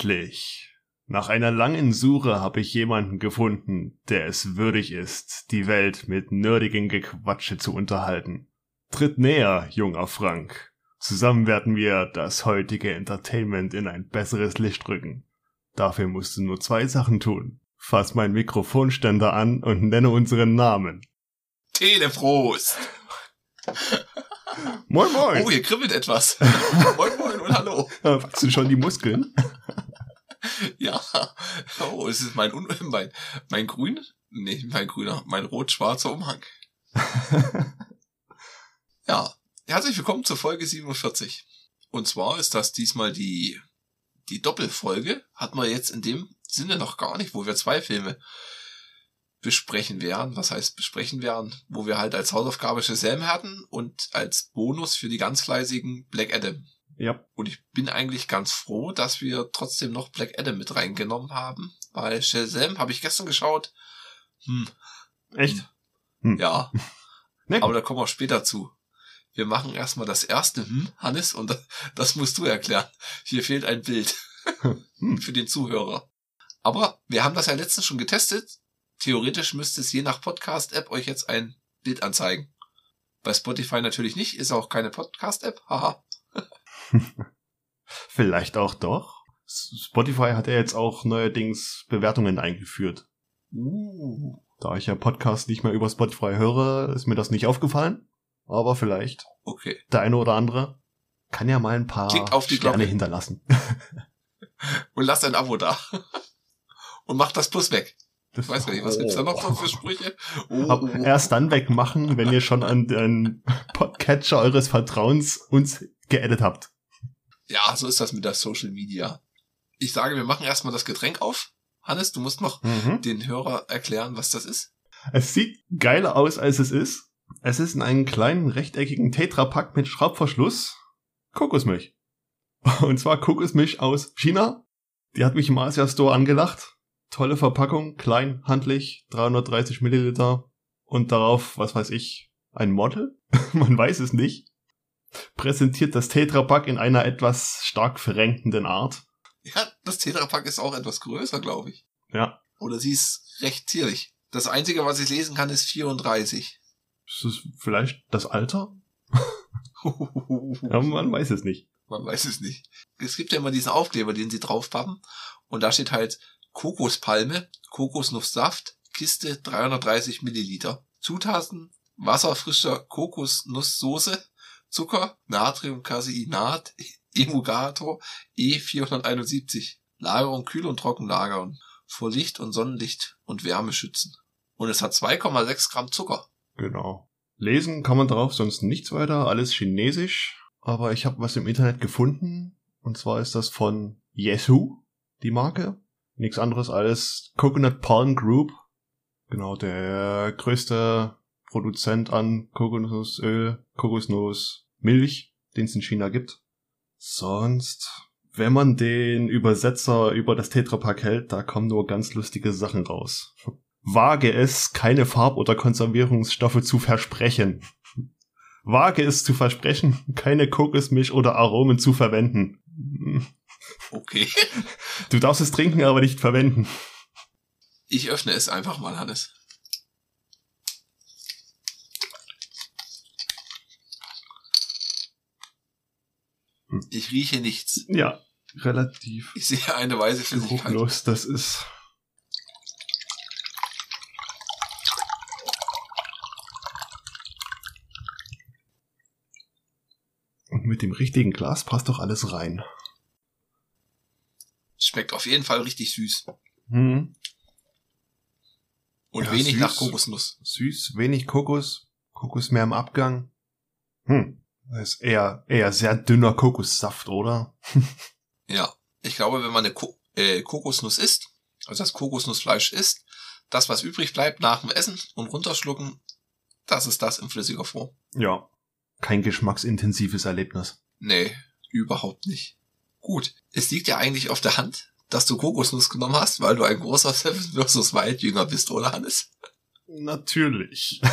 Endlich. Nach einer langen Suche habe ich jemanden gefunden, der es würdig ist, die Welt mit nerdigen Gequatsche zu unterhalten. Tritt näher, junger Frank. Zusammen werden wir das heutige Entertainment in ein besseres Licht rücken. Dafür musst du nur zwei Sachen tun. Fass meinen Mikrofonständer an und nenne unseren Namen. Teleprost! Moin moin! Oh, hier kribbelt etwas. moin moin und hallo. Wachsen schon die Muskeln? ja. Oh, es ist mein, Un mein, mein grün, nee, mein grüner, mein rot-schwarzer Umhang. ja. Herzlich willkommen zur Folge 47. Und zwar ist das diesmal die, die Doppelfolge. Hat man jetzt in dem Sinne noch gar nicht, wo wir zwei Filme besprechen werden. Was heißt besprechen werden? Wo wir halt als Hausaufgabe Shazam hatten und als Bonus für die ganz fleißigen Black Adam. Ja. Und ich bin eigentlich ganz froh, dass wir trotzdem noch Black Adam mit reingenommen haben, weil Shazam habe ich gestern geschaut. Hm. Echt? Hm. Ja. Nee. Aber da kommen wir später zu. Wir machen erstmal das erste, hm, Hannes, und das musst du erklären. Hier fehlt ein Bild Hm. für den Zuhörer. Aber wir haben das ja letztens schon getestet. Theoretisch müsste es je nach Podcast-App euch jetzt ein Bild anzeigen. Bei Spotify natürlich nicht, ist auch keine Podcast-App, haha. Vielleicht auch doch. Spotify hat ja jetzt auch neuerdings Bewertungen eingeführt. Uh. Da ich ja Podcast nicht mehr über Spotify höre, ist mir das nicht aufgefallen. Aber vielleicht Okay. der eine oder andere kann ja mal ein paar Klickt auf die Sterne Glocke. hinterlassen. Und lasst ein Abo da. Und macht das Plus weg. Das Ich weiß gar nicht, was gibt's da noch für Sprüche? Oh, oh, oh. Erst dann wegmachen, wenn ihr schon an den Podcatcher eures Vertrauens uns geedit habt. Ja, so ist das mit der Social Media. Ich sage, wir machen erstmal das Getränk auf. Hannes, du musst noch den Hörer erklären, was das ist. Es sieht geiler aus, als es ist. Es ist in einem kleinen rechteckigen Tetrapack mit Schraubverschluss Kokosmilch. Und zwar Kokosmilch aus China. Die hat mich im Asia Store angelacht. Tolle Verpackung, klein, handlich, 330 Milliliter und darauf, was weiß ich, ein Model? Man weiß es nicht. Präsentiert das Tetrapack in einer etwas stark verrenkenden Art. Ja, das Tetrapack ist auch etwas größer, glaube ich. Ja, Oder sie ist recht zierlich. Das Einzige, was ich lesen kann, ist 34. ist es vielleicht das Alter? Ja, man weiß es nicht. Man weiß es nicht. Es gibt ja immer diesen Aufkleber, den sie draufpappen. Und da steht halt Kokospalme, Kokosnusssaft, Kiste 330 Milliliter. Zutaten, Wasser frischer Kokosnusssoße, Zucker, Natriumcaseinat, Emulgator E471. Lagerung kühl und trocken lagern. Vor Licht und Sonnenlicht und Wärme schützen. Und es hat 2,6 Gramm Zucker. Genau. Lesen kann man darauf sonst nichts weiter, alles chinesisch. Aber ich habe was im Internet gefunden. Und zwar ist das von Yesu, die Marke. Nichts anderes als Coconut Palm Group. Genau, der größte Produzent an Kokosnussöl, Kokosnuss, Milch, den es in China gibt. Sonst, wenn man den Übersetzer über das Tetrapack hält, da kommen nur ganz lustige Sachen raus. Wage es, keine Farb- oder Konservierungsstoffe zu versprechen. Wage es zu versprechen, keine Kokosmilch oder Aromen zu verwenden. Okay. Du darfst es trinken, aber nicht verwenden. Ich öffne es einfach mal, Hannes. Ich rieche nichts. Ja, relativ Ich sehe eine weiße Flüssigkeit. geruchlos. Das ist. Und mit dem richtigen Glas passt doch alles rein. Schmeckt auf jeden Fall richtig süß. Hm. Und Ja, wenig süß. nach Kokosnuss. Süß, wenig Kokos. Kokos mehr im Abgang. Hm. Das ist eher, eher sehr dünner Kokossaft, oder? Ja. Ich glaube, wenn man eine Ko äh, Kokosnuss isst, also das Kokosnussfleisch isst, das, was übrig bleibt nach dem Essen und runterschlucken, das ist das in flüssiger Form. Ja. Kein geschmacksintensives Erlebnis. Nee, überhaupt nicht. Gut. Es liegt ja eigentlich auf der Hand, dass du Kokosnuss genommen hast, weil du ein großer Seven vs. Wild Jünger bist, oder Hannes? Natürlich.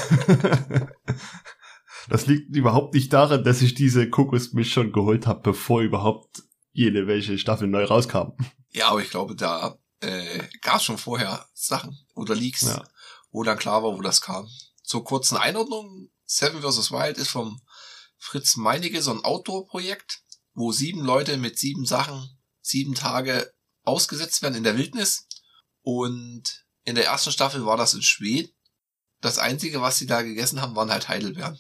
das liegt überhaupt nicht daran, dass ich diese Kokosmilch schon geholt habe, bevor überhaupt jede welche Staffel neu rauskam. Ja, aber ich glaube, da äh, gab es schon vorher Sachen oder Leaks, Ja. wo dann klar war, wo das kam. Zur kurzen Einordnung, Seven vs. Wild ist vom Fritz Meinecke so ein Outdoor-Projekt, wo sieben Leute mit sieben Sachen sieben Tage ausgesetzt werden in der Wildnis. Und in der ersten Staffel war das in Schweden. Das Einzige, was sie da gegessen haben, waren halt Heidelbeeren.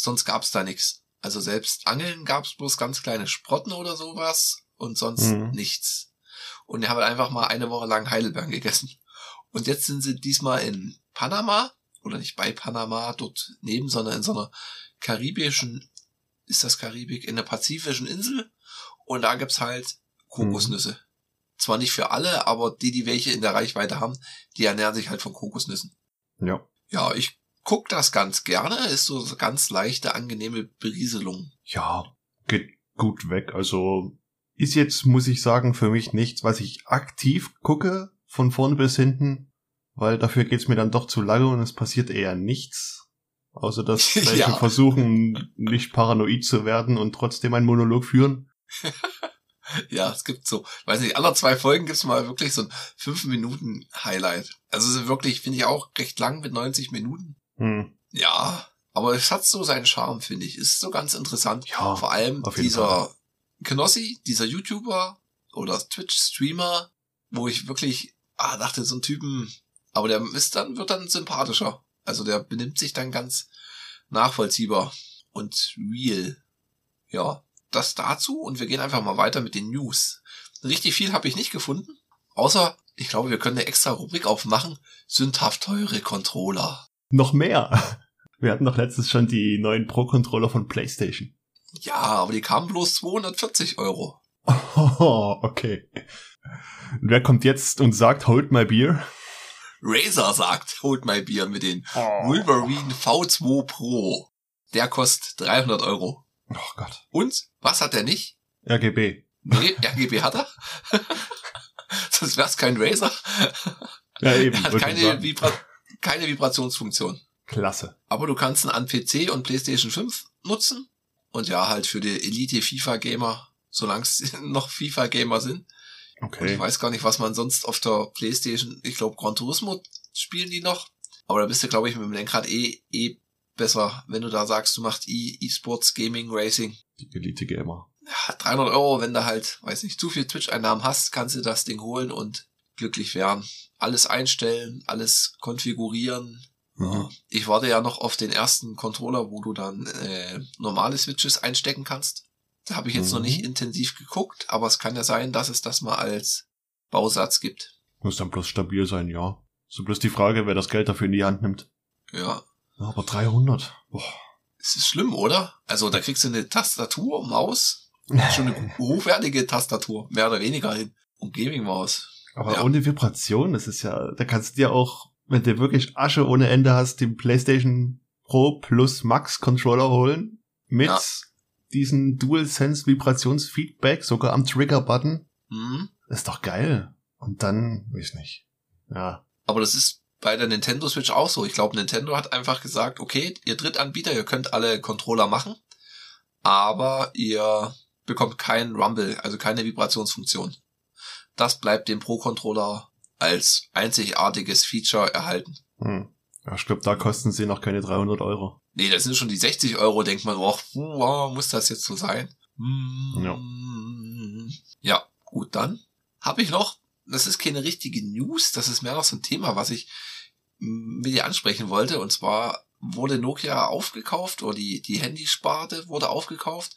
Sonst gab's da nichts. Also selbst Angeln gab's bloß ganz kleine Sprotten oder sowas und sonst Mhm. nichts. Und die haben einfach mal eine Woche lang Heidelbeeren gegessen. Und jetzt sind sie diesmal in Panama, oder nicht bei Panama, dort neben, sondern in so einer karibischen, ist das Karibik, in der pazifischen Insel. Und da gibt's halt Kokosnüsse. Zwar nicht für alle, aber die, die welche in der Reichweite haben, die ernähren sich halt von Kokosnüssen. Ja. Ja, ich guck das ganz gerne. Ist so ganz leichte, angenehme Berieselung. Ja, geht gut weg. Also ist jetzt, muss ich sagen, für mich nichts, was ich aktiv gucke, von vorne bis hinten, weil dafür geht's mir dann doch zu lange und es passiert eher nichts. Außer dass welche Ja. versuchen, nicht paranoid zu werden und trotzdem einen Monolog führen. Ja, es gibt so, weiß nicht, aller zwei Folgen gibt's mal wirklich so ein 5 Minuten Highlight. Also es ist wirklich, finde ich auch recht lang mit 90 Minuten. Hm. Ja, aber es hat so seinen Charme, finde ich. Ist so ganz interessant. Ja, Vor allem dieser Knossi, dieser YouTuber oder Twitch-Streamer, wo ich wirklich ah, dachte, so ein Typen, aber der ist dann, wird dann sympathischer. Also der benimmt sich dann ganz nachvollziehbar und real. Ja, das dazu und wir gehen einfach mal weiter mit den News. Richtig viel habe ich nicht gefunden, außer ich glaube, wir können eine extra Rubrik aufmachen. Sündhaft teure Controller. Noch mehr. Wir hatten doch letztens schon die neuen Pro-Controller von PlayStation. Ja, aber die kamen bloß 240 Euro. Oh, okay. Und wer kommt jetzt und sagt, hold my beer? Razer sagt, holt my Bier mit den Oh, Wolverine V2 Pro. Der kostet 300 Euro. oh Gott. Und, was hat er nicht? RGB. Nee, RGB hat er. Sonst wär's kein Razer. Ja, eben. Er hat keine. Vibra keine Vibrationsfunktion. Klasse. Aber du kannst ihn an PC und PlayStation 5 nutzen. Und ja, halt für die Elite-FIFA-Gamer, solange es noch FIFA-Gamer sind. Und ich Okay. weiß gar nicht, was man sonst auf der PlayStation, ich glaube Gran Turismo spielen die noch. Aber da bist du, glaube ich, mit dem Lenkrad eh, eh besser, wenn du da sagst, du machst E- E-Sports, Gaming, Racing. Die Elite Gamer. Ja, 300 Euro, wenn du halt, weiß nicht, zu viel Twitch-Einnahmen hast, kannst du das Ding holen und glücklich werden. Alles einstellen, alles konfigurieren. Mhm. Ich warte ja noch auf den ersten Controller, wo du dann äh, normale Switches einstecken kannst. Da habe ich jetzt noch Mhm. nicht intensiv geguckt, aber es kann ja sein, dass es das mal als Bausatz gibt. Muss dann bloß stabil sein, ja. So bloß die Frage, wer das Geld dafür in die Hand nimmt. Ja, Ja, aber 300. Boah. es ist schlimm, oder? Also da kriegst du eine Tastatur, Maus, schon eine hochwertige Tastatur, mehr oder weniger hin. Und Gaming-Maus. Aber Ja. ohne Vibration, das ist ja, da kannst du dir auch, wenn du wirklich Asche ohne Ende hast, den PlayStation Pro Plus Max Controller holen. Mit Ja. diesen DualSense Vibrationsfeedback, sogar am Trigger-Button. Hm? Ist doch geil. Und dann, weiß nicht. Ja. Aber das ist bei der Nintendo Switch auch so. Ich glaube, Nintendo hat einfach gesagt, okay, ihr Drittanbieter, ihr könnt alle Controller machen, aber ihr bekommt keinen Rumble, also keine Vibrationsfunktion. Das bleibt dem Pro-Controller als einzigartiges Feature erhalten. Hm. ja ich glaube, da kosten sie noch keine 300 Euro. Nee, das sind schon die 60 Euro, denkt man, oh, wow, muss das jetzt so sein? Ja. Ja, gut, dann habe ich noch, das ist keine richtige News, das ist mehr noch so ein Thema, was ich mit dir ansprechen wollte. Und zwar wurde Nokia aufgekauft oder die, die Handysparte wurde aufgekauft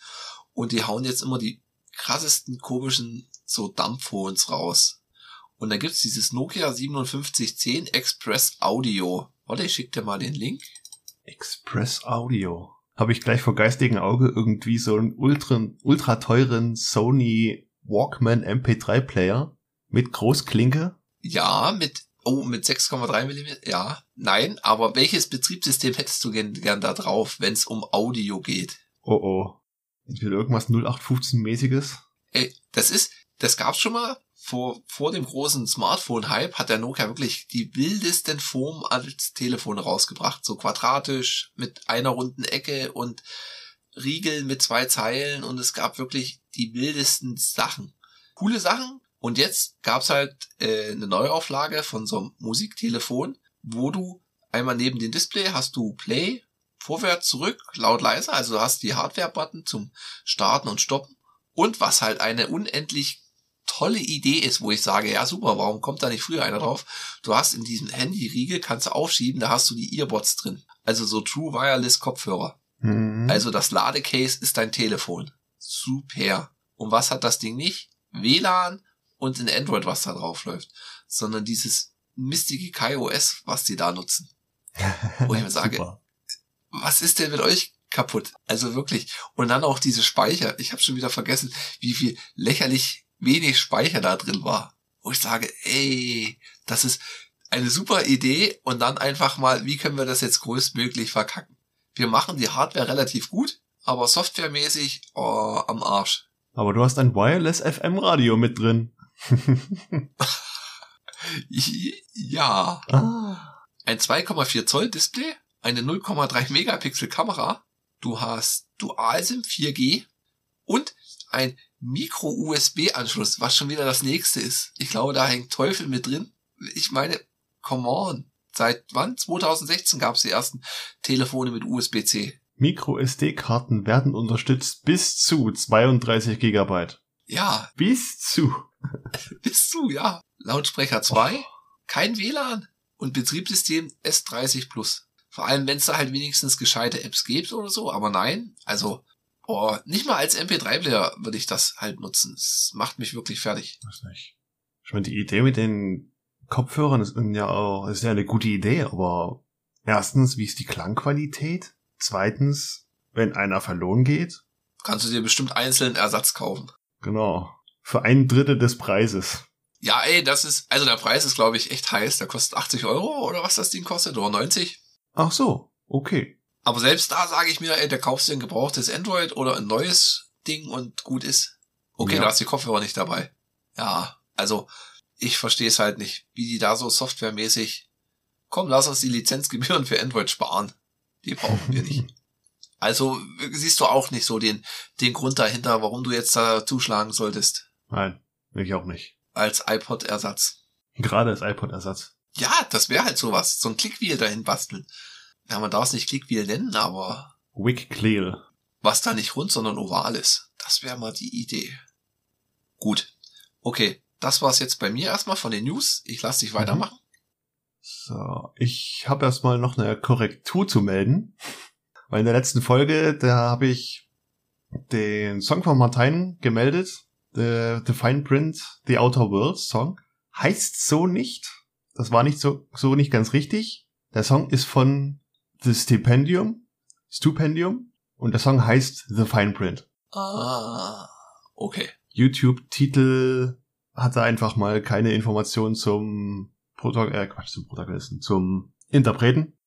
und die hauen jetzt immer die krassesten komischen so Dumbphones raus. Und da gibt's dieses Nokia 5710 Express Audio. Warte, ich schick dir mal den Link. Express Audio. Habe ich gleich vor geistigem Auge irgendwie so einen ultra, ultra teuren Sony Walkman MP3 Player mit Großklinke. Ja, mit, oh, mit 6,3 mm. Ja, nein, aber welches Betriebssystem hättest du gern, gern da drauf, wenn es um Audio geht? Oh oh. Will irgendwas 0815-mäßiges. Ey, das ist, das gab's schon mal. Vor, vor dem großen Smartphone-Hype hat der Nokia wirklich die wildesten Form als Telefon rausgebracht. So quadratisch, mit einer runden Ecke und Riegel mit zwei Zeilen und es gab wirklich die wildesten Sachen. Coole Sachen. Und jetzt gab's halt äh, eine Neuauflage von so einem Musiktelefon, wo du einmal neben dem Display hast du Play, vorwärts, zurück, laut, leise. Also du hast die Hardware-Button zum Starten und Stoppen. Und was halt eine unendlich tolle Idee ist, wo ich sage, ja super, warum kommt da nicht früher einer drauf? Du hast in diesem Handy-Riegel, kannst du aufschieben, da hast du die Earbuds drin. Also so True Wireless Kopfhörer. Mhm. Also das Ladecase ist dein Telefon. Super. Und was hat das Ding nicht? WLAN und ein Android, was da drauf läuft. Sondern dieses mistige KaiOS, was die da nutzen. Wo ich mir sage, Super. was ist denn mit euch kaputt? Also wirklich. Und dann auch diese Speicher. Ich habe schon wieder vergessen, wie viel lächerlich wenig Speicher da drin war. Wo ich sage, ey, das ist eine super Idee und dann einfach mal, wie können wir das jetzt größtmöglich verkacken? Wir machen die Hardware relativ gut, aber softwaremäßig oh, am Arsch. Aber du hast ein Wireless FM Radio mit drin. Ja, ah. ein 2,4 Zoll Display, eine 0,3 Megapixel Kamera, du hast Dual-SIM 4G und ein Micro-USB-Anschluss, was schon wieder das nächste ist. Ich glaube, da hängt Teufel mit drin. Ich meine, come on. Seit wann? 2016 gab es die ersten Telefone mit USB-C. Micro-SD-Karten werden unterstützt bis zu 32 Gigabyte. Ja, Bis zu. bist du, ja. Lautsprecher 2, kein WLAN und Betriebssystem S30 Plus. Vor allem, wenn es da halt wenigstens gescheite Apps gibt oder so, aber nein, also oh, nicht mal als MP3-Player würde ich das halt nutzen. Es macht mich wirklich fertig. Weiß nicht. Ich meine, die Idee mit den Kopfhörern ist ja auch, ist ja eine gute Idee, aber erstens, wie ist die Klangqualität? Zweitens, wenn einer verloren geht? Kannst du dir bestimmt einzelnen Ersatz kaufen. Genau. Für ein Drittel des Preises. Ja, ey, das ist, also der Preis ist, glaube ich, echt heiß. Der kostet 80 Euro oder was das Ding kostet, oder 90. Ach so, okay. Aber selbst da sage ich mir, ey, der kaufst du ein gebrauchtes Android oder ein neues Ding und gut ist. Okay, Ja. da hast die Kopfhörer nicht dabei. Ja, also ich verstehe es halt nicht, wie die da so softwaremäßig. Komm, lass uns die Lizenzgebühren für Android sparen. Die brauchen wir nicht. Also siehst du auch nicht so den, den Grund dahinter, warum du jetzt da zuschlagen solltest Nein, ich auch nicht. als iPod-Ersatz. Gerade als iPod-Ersatz. Ja, das wäre halt sowas. So ein Clickwheel dahin basteln. Ja, man darf es nicht Clickwheel nennen, aber Wick Clear. was da nicht rund, sondern oval ist. Das wäre mal die Idee. Gut. Okay, das war's jetzt bei mir erstmal von den News. Ich lasse dich weitermachen. So, ich habe erstmal noch eine Korrektur zu melden. Weil in der letzten Folge, da habe ich den Song von Martin gemeldet. The, the Fine Print, The Outer Worlds Song. Heißt so nicht. Das war nicht so, so nicht ganz richtig. Der Song ist von The Stipendium. Stupendium. Und der Song heißt The Fine Print. Ah, okay. YouTube-Titel hatte einfach mal keine Informationen zum Protagonisten, äh, Quatsch, zum Protagonisten, zum Interpreten.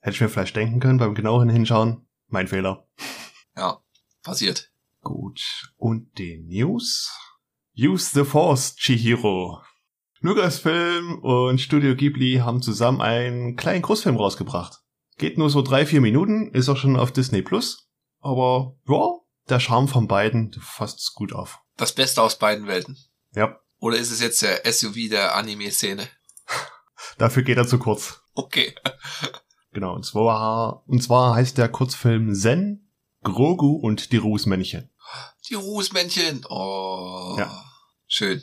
Hätte ich mir vielleicht denken können beim genaueren Hinschauen. Mein Fehler. Ja, passiert. Gut. Und die News? Use the Force, Chihiro. Lucasfilm und Studio Ghibli haben zusammen einen kleinen Kurzfilm rausgebracht. Geht nur so drei, vier Minuten, ist auch schon auf Disney Plus. Aber, ja, der Charme von beiden fasst's gut auf. Das Beste aus beiden Welten. Ja, Oder ist es jetzt der SUV der Anime-Szene? dafür geht er zu kurz. Okay. Genau, und zwar, und zwar heißt der Kurzfilm Zen, Grogu und die Rußmännchen. Die Rußmännchen. Oh. Ja. Schön.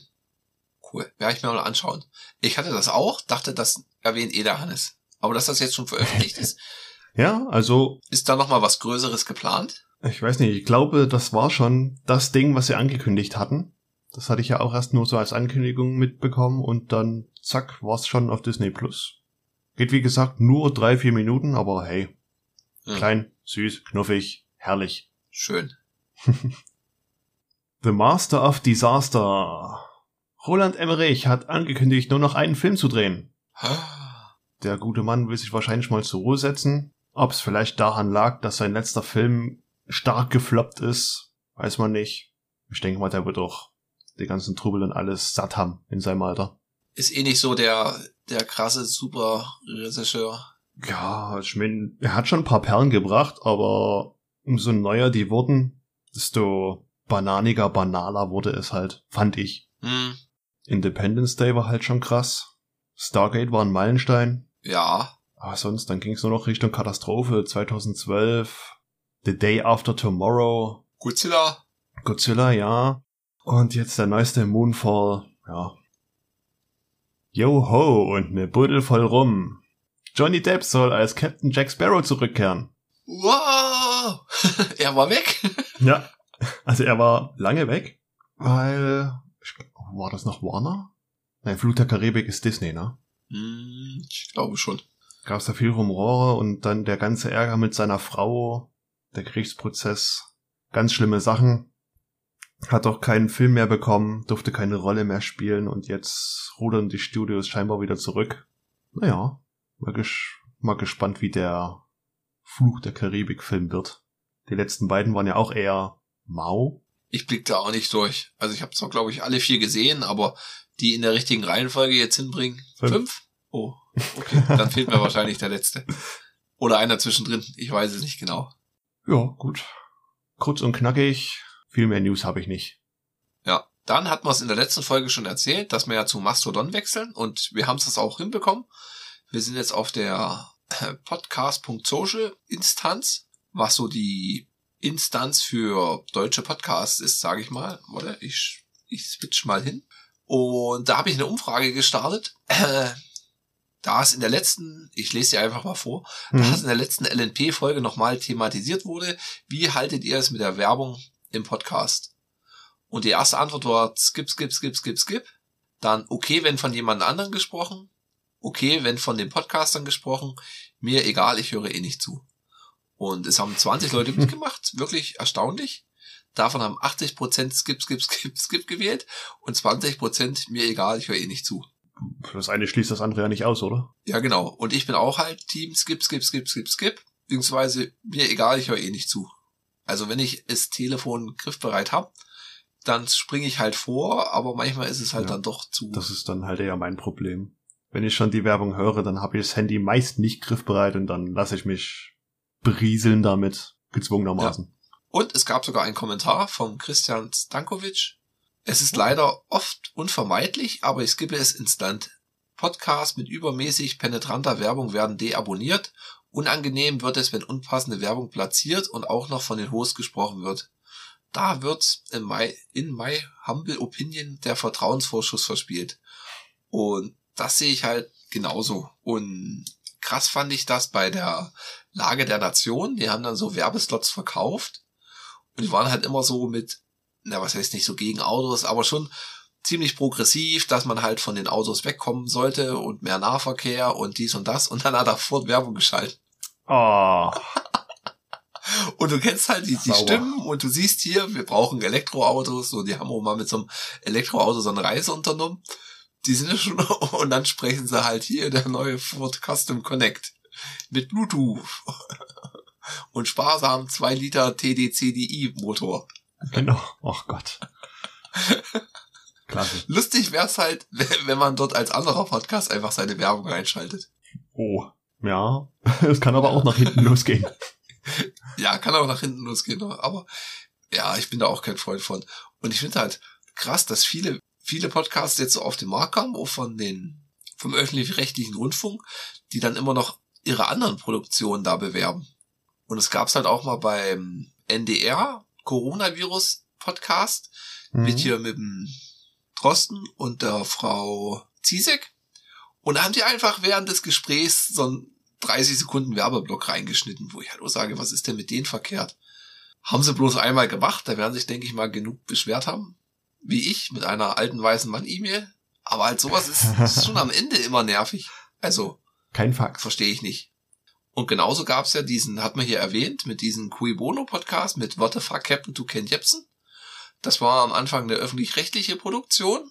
Cool. Werde ich mir mal anschauen. Ich hatte das auch, dachte, das erwähnt eh der Hannes. Aber dass das jetzt schon veröffentlicht ist, Ja, also, ist da noch mal was Größeres geplant? ich weiß nicht, ich glaube, das war schon das Ding, was sie angekündigt hatten. Das hatte ich ja auch erst nur so als Ankündigung mitbekommen und dann zack, war's schon auf Disney Plus. Geht wie gesagt nur drei, vier Minuten, aber hey, Hm. klein, süß, knuffig, herrlich. Schön. The Master of Disaster. Roland Emmerich hat angekündigt, nur noch einen Film zu drehen. Der gute Mann will sich wahrscheinlich mal zur Ruhe setzen. Ob es vielleicht daran lag, dass sein letzter Film stark gefloppt ist, weiß man nicht. Ich denke mal, der wird doch die ganzen Trubel und alles satt haben in seinem Alter. Ist eh nicht so der, der krasse Super-Regisseur. Ja, ich mein, er hat schon ein paar Perlen gebracht, aber umso neuer die wurden, desto bananiger, banaler wurde es halt, fand ich. Hm, Independence Day war halt schon krass. Stargate war ein Meilenstein. Ja. Aber sonst, dann ging es nur noch Richtung Katastrophe. 2012, The Day After Tomorrow, Godzilla. Godzilla, ja. Und jetzt der neueste Moonfall, ja. Yo ho und ne Buddel voll rum. Johnny Depp soll als Captain Jack Sparrow zurückkehren. Wow! er war weg. Ja. Also er war lange weg, weil war das noch Warner? Nein, Flut der Karibik ist Disney, ne? Hm, ich glaube schon. Gab's da viel Rumore und dann der ganze Ärger mit seiner Frau, der Gerichtsprozess, ganz schlimme Sachen. Hat auch keinen Film mehr bekommen, durfte keine Rolle mehr spielen und jetzt rudern die Studios scheinbar wieder zurück. Naja, mal, ges mal gespannt, wie der Fluch der Karibik-Film wird. Die letzten beiden waren ja auch eher mau. Ich blick da auch nicht durch. Also ich habe zwar, glaube ich, alle vier gesehen, aber die in der richtigen Reihenfolge jetzt hinbringen. Fünf. Fünf? Oh, okay. Dann fehlt mir wahrscheinlich der letzte. Oder einer zwischendrin. Ich weiß es nicht genau. Ja, gut. Kurz und knackig. Viel mehr News habe ich nicht. Ja, dann hatten wir es in der letzten Folge schon erzählt, dass wir ja zu Mastodon wechseln und wir haben es auch hinbekommen. Wir sind jetzt auf der äh, podcast.social Instanz, was so die Instanz für deutsche Podcasts ist, sage ich mal. Warte, ich, ich switch mal hin. Und da habe ich eine Umfrage gestartet. Äh, da es in der letzten, ich lese sie einfach mal vor, da Mhm. es in der letzten LNP-Folge nochmal thematisiert wurde, wie haltet ihr es mit der Werbung im Podcast? Und die erste Antwort war skip, skip, skip, skip, skip. Dann okay, wenn von jemand anderem gesprochen. Okay, wenn von den Podcastern gesprochen. Mir egal, ich höre eh nicht zu. Und es haben 20 Leute mitgemacht, wirklich erstaunlich. Davon haben 80% skip, skip, skip, skip gewählt und 20% mir egal, ich höre eh nicht zu. Das eine schließt das andere ja nicht aus, oder? Ja, genau. Und ich bin auch halt Team skip, skip, skip, skip, skip. Beziehungsweise mir egal, ich höre eh nicht zu. Also wenn ich das Telefon griffbereit habe, dann springe ich halt vor, aber manchmal ist es halt Ja. dann doch zu. Das ist dann halt eher mein Problem. Wenn ich schon die Werbung höre, dann habe ich das Handy meist nicht griffbereit und dann lasse ich mich berieseln damit, gezwungenermaßen. Und es gab sogar einen Kommentar vom Christian Stankovic. Es ist leider oft unvermeidlich, aber ich skippe es instant. Podcasts mit übermäßig penetranter Werbung werden deabonniert. Unangenehm wird es, wenn unpassende Werbung platziert und auch noch von den Hosts gesprochen wird. Da wird in my, in my humble opinion der Vertrauensvorschuss verspielt. Und das sehe ich halt genauso. Und krass fand ich das bei der Lage der Nation. Die haben dann so Werbeslots verkauft. Und die waren halt immer so mit, na, was heißt nicht so gegen Autos, aber schon ziemlich progressiv, dass man halt von den Autos wegkommen sollte und mehr Nahverkehr und dies und das. Und dann hat er Ford Werbung geschaltet. Ah, Und du kennst halt die, die. Stimmen und du siehst hier, wir brauchen Elektroautos. Und die haben auch mal mit so einem Elektroauto so eine Reise unternommen. Die sind ja schon, und dann sprechen sie halt hier der neue Ford Custom Connect mit Bluetooth und sparsam 2 Liter TDCDI Motor. genau. Ach Gott. Klasse. Lustig wär's halt, wenn man dort als anderer Podcast einfach seine Werbung reinschaltet. Oh. Ja. Es kann aber auch nach hinten losgehen. Ja, kann auch nach hinten losgehen, ne? aber ja, ich bin da auch kein Freund von. Und ich finde halt krass, dass viele, viele Podcasts jetzt so auf den Markt kommen, auch von den, vom öffentlich-rechtlichen Rundfunk, die dann immer noch ihre anderen Produktionen da bewerben. Und es gab's halt auch mal beim NDR Coronavirus Podcast mit Mhm. hier mit dem Drosten und der Frau Ziesek. Und da haben die einfach während des Gesprächs so einen 30 Sekunden Werbeblock reingeschnitten, wo ich halt auch sage, was ist denn mit denen verkehrt? Haben sie bloß einmal gemacht, da werden sich, denke ich mal, genug beschwert haben, wie ich mit einer alten weißen Mann-E-Mail. Aber halt sowas ist, ist schon am Ende immer nervig. Also, Kein Fax. verstehe ich nicht. Und genauso gab's ja diesen, hat man hier erwähnt, mit diesem Cui Bono Podcast mit What the fuck Captain to Ken Jebsen. Das war am Anfang eine öffentlich-rechtliche Produktion.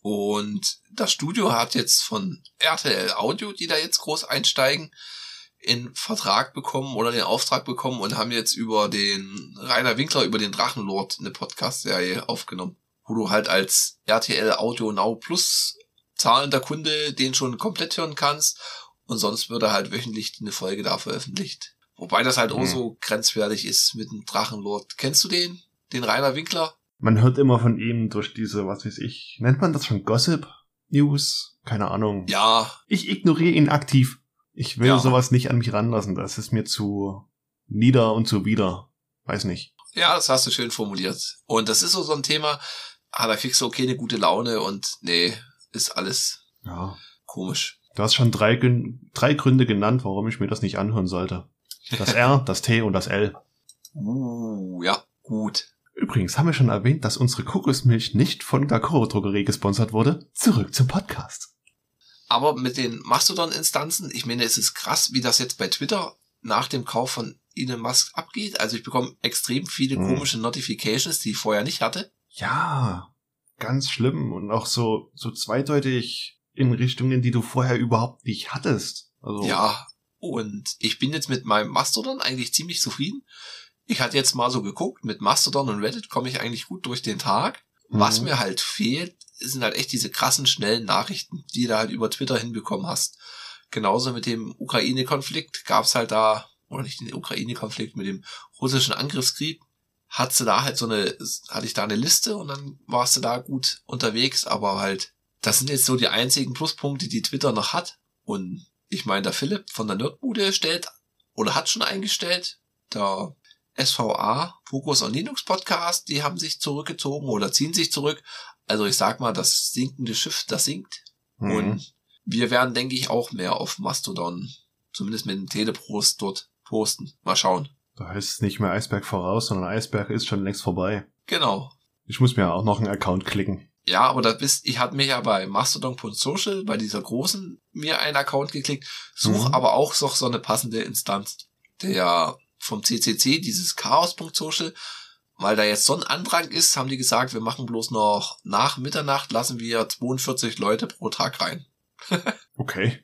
Und das Studio hat jetzt von RTL Audio, die da jetzt groß einsteigen, in Vertrag bekommen oder den Auftrag bekommen und haben jetzt über den Rainer Winkler, über den Drachenlord eine Podcast-Serie aufgenommen. Wo du halt als RTL Audio Now Plus zahlender Kunde den schon komplett hören kannst und sonst würde halt wöchentlich eine Folge da veröffentlicht. Wobei das halt auch Hm. so grenzwertig ist mit dem Drachenlord. Kennst du den? Den Rainer Winkler? Man hört immer von ihm durch diese, was weiß ich, nennt man das schon Gossip News? Keine Ahnung. Ja, Ich ignoriere ihn aktiv. Ich will Ja. sowas nicht an mich ranlassen. Das ist mir zu nieder und zu wieder. Weiß nicht. ja, das hast du schön formuliert. Und das ist so so ein Thema, ah, da kriegst du okay eine gute Laune und nee, ist alles Ja. komisch. Du hast schon drei, drei Gründe genannt, warum ich mir das nicht anhören sollte. Das R, das T und das L. Uh, ja, gut. Übrigens haben wir schon erwähnt, dass unsere Kokosmilch nicht von der Koro Drogerie gesponsert wurde. Zurück zum Podcast. Aber mit den Mastodon-Instanzen, ich meine, es ist krass, wie das jetzt bei Twitter nach dem Kauf von Elon Musk abgeht. Also ich bekomme extrem viele Hm. komische Notifications, die ich vorher nicht hatte. Ja, ganz schlimm und auch so, so zweideutig in Richtungen, die du vorher überhaupt nicht hattest. Also, Ja, und ich bin jetzt mit meinem Mastodon eigentlich ziemlich zufrieden. Ich hatte jetzt mal so geguckt, mit Mastodon und Reddit komme ich eigentlich gut durch den Tag. Was Mhm. mir halt fehlt, sind halt echt diese krassen, schnellen Nachrichten, die du halt über Twitter hinbekommen hast. Genauso mit dem Ukraine-Konflikt gab's halt da, oder nicht den Ukraine-Konflikt, mit dem russischen Angriffskrieg, hattest du da halt so eine, hatte ich da eine Liste und dann warst du da gut unterwegs, aber halt, das sind jetzt so die einzigen Pluspunkte, die Twitter noch hat. Und ich meine, der Philipp von der Nerdbude stellt oder hat schon eingestellt, der SVA, Fokus on Linux Podcast, die haben sich zurückgezogen oder ziehen sich zurück. Also ich sag mal, das sinkende Schiff, das sinkt. Mhm. Und wir werden, denke ich, auch mehr auf Mastodon, zumindest mit dem Teleprost dort posten. Mal schauen. Da heißt es nicht mehr Eisberg voraus, sondern Eisberg ist schon längst vorbei. Genau. Ich muss mir auch noch einen Account klicken. Ja, aber das bist, ich hatte mir ja bei Mastodon.social, bei dieser großen, mir einen Account geklickt, such Mhm. aber auch noch so eine passende Instanz. Der vom CCC, dieses Chaos.social, weil da jetzt so ein Andrang ist, haben die gesagt, wir machen bloß noch nach Mitternacht, lassen wir 42 Leute pro Tag rein. Okay.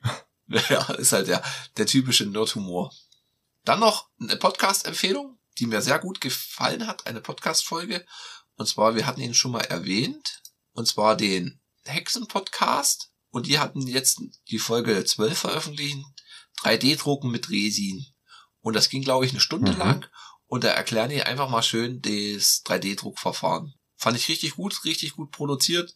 Ja, ist halt der, der typische Nerd-Humor. Dann noch eine Podcast-Empfehlung, die mir sehr gut gefallen hat, eine Podcast-Folge. Und zwar, wir hatten ihn schon mal erwähnt, und zwar den Hexen-Podcast. Und die hatten jetzt die Folge 12 veröffentlicht, 3D-Drucken mit Resin. Und das ging, glaube ich, eine Stunde Mhm. lang. Und da erklären die einfach mal schön das 3D-Druckverfahren. Fand ich richtig gut, richtig gut produziert.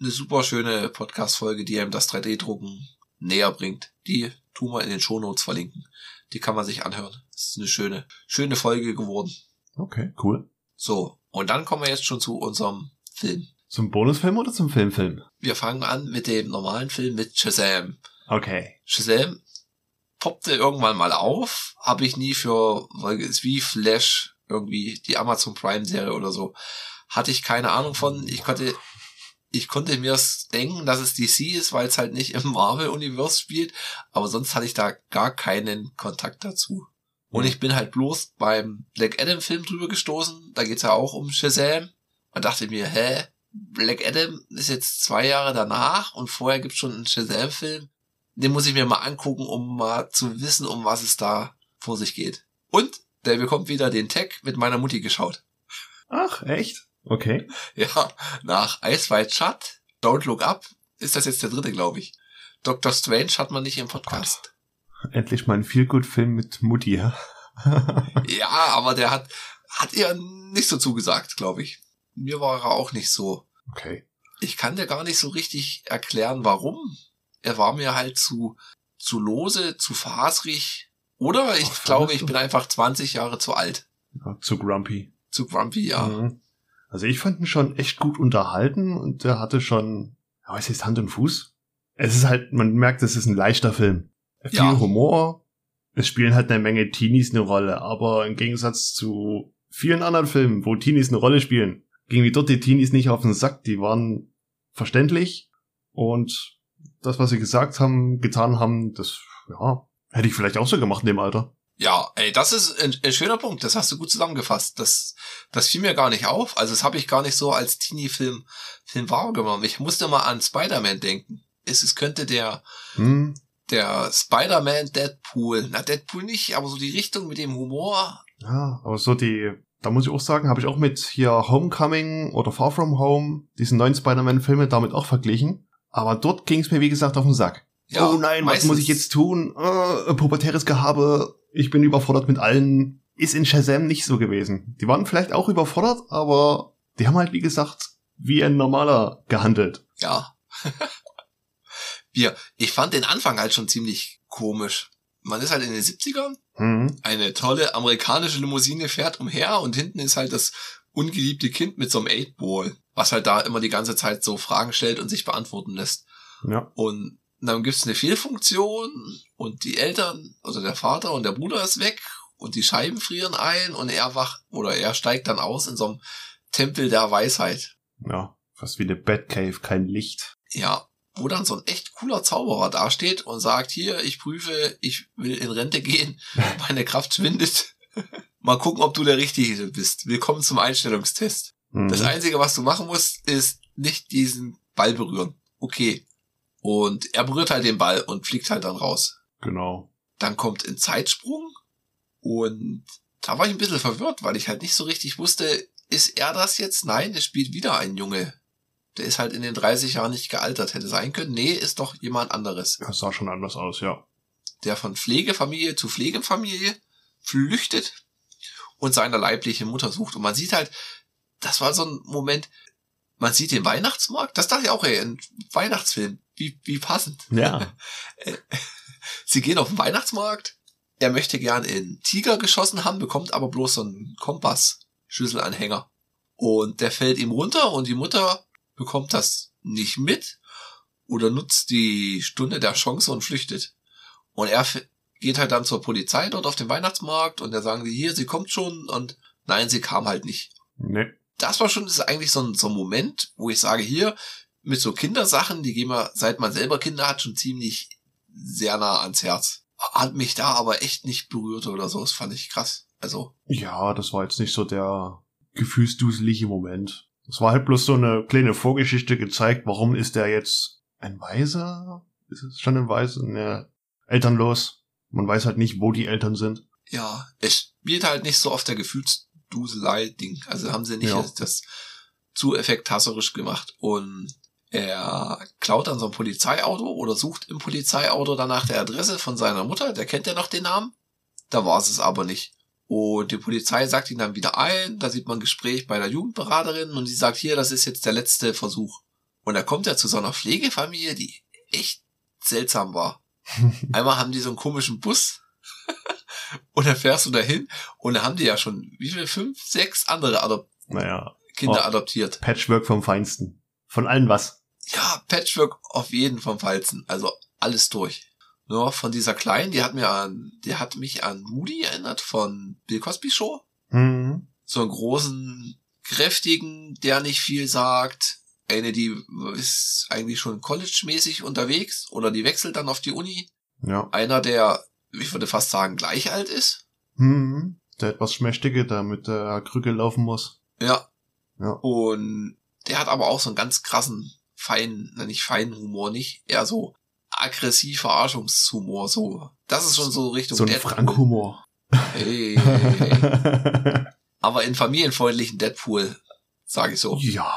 Eine super schöne Podcast-Folge, die einem das 3D-Drucken näher bringt. Die tun wir in den Shownotes verlinken. Die kann man sich anhören. Das ist eine schöne, schöne Folge geworden. Okay, cool. So, und dann kommen wir jetzt schon zu unserem Film. Zum Bonusfilm oder zum Filmfilm? Wir fangen an mit dem normalen Film mit Shazam. Okay. Shazam poppte irgendwann mal auf, habe ich nie für, weil es wie Flash irgendwie die Amazon Prime Serie oder so, hatte ich keine Ahnung von. Ich konnte, ich konnte mir denken, dass es DC ist, weil es halt nicht im Marvel Universe spielt, aber sonst hatte ich da gar keinen Kontakt dazu. Und ich bin halt bloß beim Black Adam Film drüber gestoßen. Da geht's ja auch um Shazam. Und dachte mir, hä? Black Adam ist jetzt zwei Jahre danach und vorher gibt's schon einen Shazam-Film. Den muss ich mir mal angucken, um mal zu wissen, um was es da vor sich geht. Und der bekommt wieder den Tag mit meiner Mutti geschaut. Ach, echt? Okay. Ja, nach Ice White Shut, Don't Look Up, ist das jetzt der dritte, glaube ich. Doctor Strange hat man nicht im Podcast. Endlich mal ein Feelgood-Film mit Mutti, ja? Ja, aber der hat, hat ihr nicht so zugesagt, glaube ich. Mir war er auch nicht so. Okay. Ich kann dir gar nicht so richtig erklären, warum. Er war mir halt zu, zu lose, zu fasrig. Oder ich Ach, glaube, ich du? bin einfach 20 Jahre zu alt. Ja, zu grumpy. Zu grumpy, ja. Mhm. Also ich fand ihn schon echt gut unterhalten und der hatte schon, ja, was heißt Hand und Fuß? Es ist halt, man merkt, es ist ein leichter Film. Viel Ja. Humor. Es spielen halt eine Menge Teenies eine Rolle, aber im Gegensatz zu vielen anderen Filmen, wo Teenies eine Rolle spielen, gingen wie dort die Teenies nicht auf den Sack. Die waren verständlich und das, was sie gesagt haben, getan haben, das, ja, hätte ich vielleicht auch so gemacht in dem Alter. Ja, ey, das ist ein, ein schöner Punkt. Das hast du gut zusammengefasst. Das, das fiel mir gar nicht auf. Also das habe ich gar nicht so als Teenie-Film Film wahrgenommen. Ich musste mal an Spider-Man denken. Es, es könnte der, Hm, der Spider-Man Deadpool, na Deadpool nicht, aber so die Richtung mit dem Humor. Ja, aber so die, da muss ich auch sagen, habe ich auch mit hier Homecoming oder Far From Home, diesen neuen Spider-Man-Filme, damit auch verglichen. Aber dort ging es mir, wie gesagt, auf den Sack. Ja, oh nein, was meistens- muss ich jetzt tun? Äh, pubertäres Gehabe, ich bin überfordert mit allen. Ist in Shazam nicht so gewesen. Die waren vielleicht auch überfordert, aber die haben halt, wie gesagt, wie ein normaler gehandelt. Ja. Wir, ich fand den Anfang halt schon ziemlich komisch. Man ist halt in den 70ern, Mhm. eine tolle amerikanische Limousine fährt umher und hinten ist halt das ungeliebte Kind mit so einem 8-Ball, was halt da immer die ganze Zeit so Fragen stellt und sich beantworten lässt. Ja. Und dann gibt's eine Fehlfunktion und die Eltern, also der Vater und der Bruder ist weg und die Scheiben frieren ein und er wacht oder er steigt dann aus in so einem Tempel der Weisheit. Ja. Fast wie eine Batcave, kein Licht. Ja, wo dann so ein echt cooler Zauberer dasteht und sagt, hier, ich prüfe, ich will in Rente gehen, meine Kraft schwindet. Mal gucken, ob du der Richtige bist. Willkommen zum Einstellungstest. Mhm. Das Einzige, was du machen musst, ist nicht diesen Ball berühren. Okay. Und er berührt halt den Ball und fliegt halt dann raus. Genau. Dann kommt ein Zeitsprung und da war ich ein bisschen verwirrt, weil ich halt nicht so richtig wusste, ist er das jetzt? Nein, es spielt wieder ein Junge. Der ist halt in den 30 Jahren nicht gealtert. Hätte sein können. Nee, ist doch jemand anderes. Das sah schon anders aus, ja. Der von Pflegefamilie zu Pflegefamilie flüchtet und seine leibliche Mutter sucht. Und man sieht halt, das war so ein Moment, man sieht den Weihnachtsmarkt. Das dachte ich auch, ey, ein Weihnachtsfilm. Wie, wie passend. Ja. Sie gehen auf den Weihnachtsmarkt. Er möchte gern in Tiger geschossen haben, bekommt aber bloß so einen Kompass-Schlüsselanhänger. Und der fällt ihm runter und die Mutter bekommt das nicht mit oder nutzt die Stunde der Chance und flüchtet. Und er geht halt dann zur Polizei dort auf dem Weihnachtsmarkt und da sagen die hier, sie kommt schon und nein, sie kam halt nicht. Nee. Das war schon das ist eigentlich so ein, so ein Moment, wo ich sage, hier, mit so Kindersachen, die gehen wir, seit man selber Kinder hat, schon ziemlich sehr nah ans Herz. Hat mich da aber echt nicht berührt oder so. Das fand ich krass. Also, Ja, das war jetzt nicht so der gefühlsduselige Moment. Das war halt bloß so eine kleine Vorgeschichte gezeigt, warum ist der jetzt ein Weiser? Ist es schon ein Weiser? Ne, elternlos. Man weiß halt nicht, wo die Eltern sind. ja, es spielt halt nicht so auf der Gefühlsduselei-Ding. Also haben sie nicht Ja. das, zu effekthasserisch gemacht. Und er klaut dann so ein Polizeiauto oder sucht im Polizeiauto dann nach der Adresse von seiner Mutter. Der kennt ja noch den Namen. Da war es es aber nicht. Und die Polizei sagt ihn dann wieder ein. Da sieht man ein Gespräch bei der Jugendberaterin und die sagt, hier, das ist jetzt der letzte Versuch. Und da kommt er zu so einer Pflegefamilie, die echt seltsam war. Einmal haben die so einen komischen Bus und dann fährst du dahin und da haben die ja schon, wie viel, fünf, sechs andere Adop Naja, Kinder Oh. adoptiert. Patchwork vom Feinsten. Von allen was. Ja, Patchwork auf jeden vom Falzen. Also alles durch. Nur von dieser Kleinen, die hat mir an, die hat mich an Moody erinnert von Bill Cosby Show. Hm. So einen großen, kräftigen, der nicht viel sagt. Eine, die ist eigentlich schon college-mäßig unterwegs oder die wechselt dann auf die Uni. Ja. Einer, der, ich würde fast sagen, gleich alt ist. Hm. Der etwas Schmächtige, der mit der Krücke laufen muss. Ja. Ja. Und der hat aber auch so einen ganz krassen, feinen, nicht feinen Humor, nicht, eher so aggressiv Verarschungshumor, so. Das ist schon so Richtung So ein Deadpool. Frank-Humor. Hey, hey, hey. Aber in familienfreundlichen Deadpool, sage ich so. ja.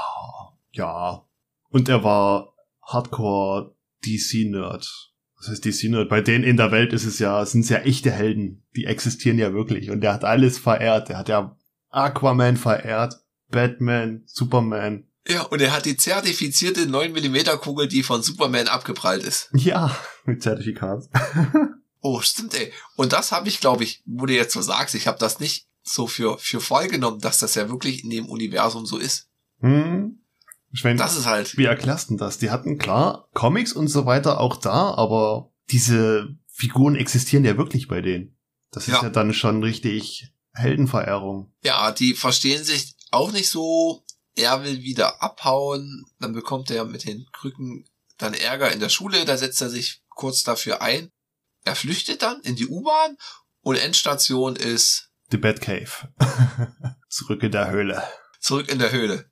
Ja. Und er war Hardcore DC-Nerd. Was heißt DC-Nerd? Bei denen in der Welt ist es ja, sind es ja echte Helden. Die existieren ja wirklich. Und der hat alles verehrt. Der hat ja Aquaman verehrt, Batman, Superman. Ja, und er hat die zertifizierte 9mm Kugel, die von Superman abgeprallt ist. Ja, mit Zertifikat. Oh, stimmt, ey. Und das habe ich, glaube ich, wo du jetzt so sagst, ich habe das nicht so für, für voll genommen, dass das ja wirklich in dem Universum so ist. Hm. Ich mein, Das ist halt, Wie erklärst du das? Die hatten klar Comics und so weiter auch da, aber diese Figuren existieren ja wirklich bei denen. Das ist Ja. ja, dann schon richtig Heldenverehrung. ja, die verstehen sich auch nicht so. Er will wieder abhauen, dann bekommt er mit den Krücken dann Ärger in der Schule, da setzt er sich kurz dafür ein. Er flüchtet dann in die U-Bahn und Endstation ist The Batcave. Zurück in der Höhle. zurück in der Höhle.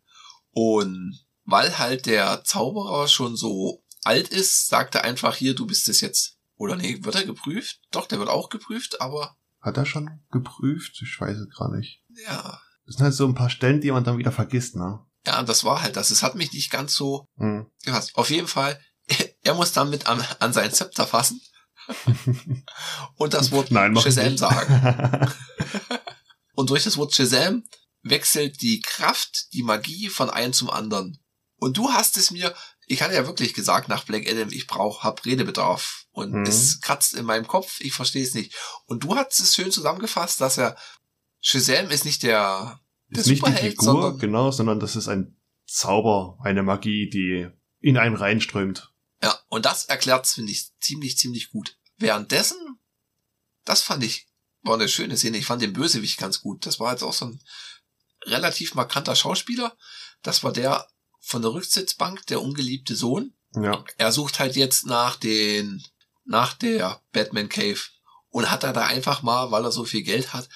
Und weil halt der Zauberer schon so alt ist, sagt er einfach hier, du bist es jetzt. Oder nee, wird er geprüft? Doch, der wird auch geprüft, aber Hat er schon geprüft? Ich weiß es gar nicht. ja, Das sind halt so ein paar Stellen, die man dann wieder vergisst, ne? ja, das war halt das. Es hat mich nicht ganz so Hm. gefasst. Auf jeden Fall, er muss damit an, an sein Zepter fassen und das Wort Nein, Shazam sagen. Und durch das Wort Shazam wechselt die Kraft, die Magie von einem zum anderen. Und du hast es mir, ich hatte ja wirklich gesagt nach Black Adam, ich brauche, hab Redebedarf. Und Mhm. es kratzt in meinem Kopf, ich verstehe es nicht. Und du hast es schön zusammengefasst, dass er Shazam ist nicht der, der ist nicht die Superheld, Figur, genau, sondern das ist ein Zauber, eine Magie, die in einen reinströmt. Ja, und das erklärt's, finde ich, ziemlich, ziemlich gut. Währenddessen, das fand ich, war eine schöne Szene. Ich fand den Bösewicht ganz gut. Das war jetzt auch so ein relativ markanter Schauspieler. Das war der von der Rücksitzbank, der ungeliebte Sohn. Ja. Er sucht halt jetzt nach den, nach der Batman Cave und hat er da einfach mal, weil er so viel Geld hat,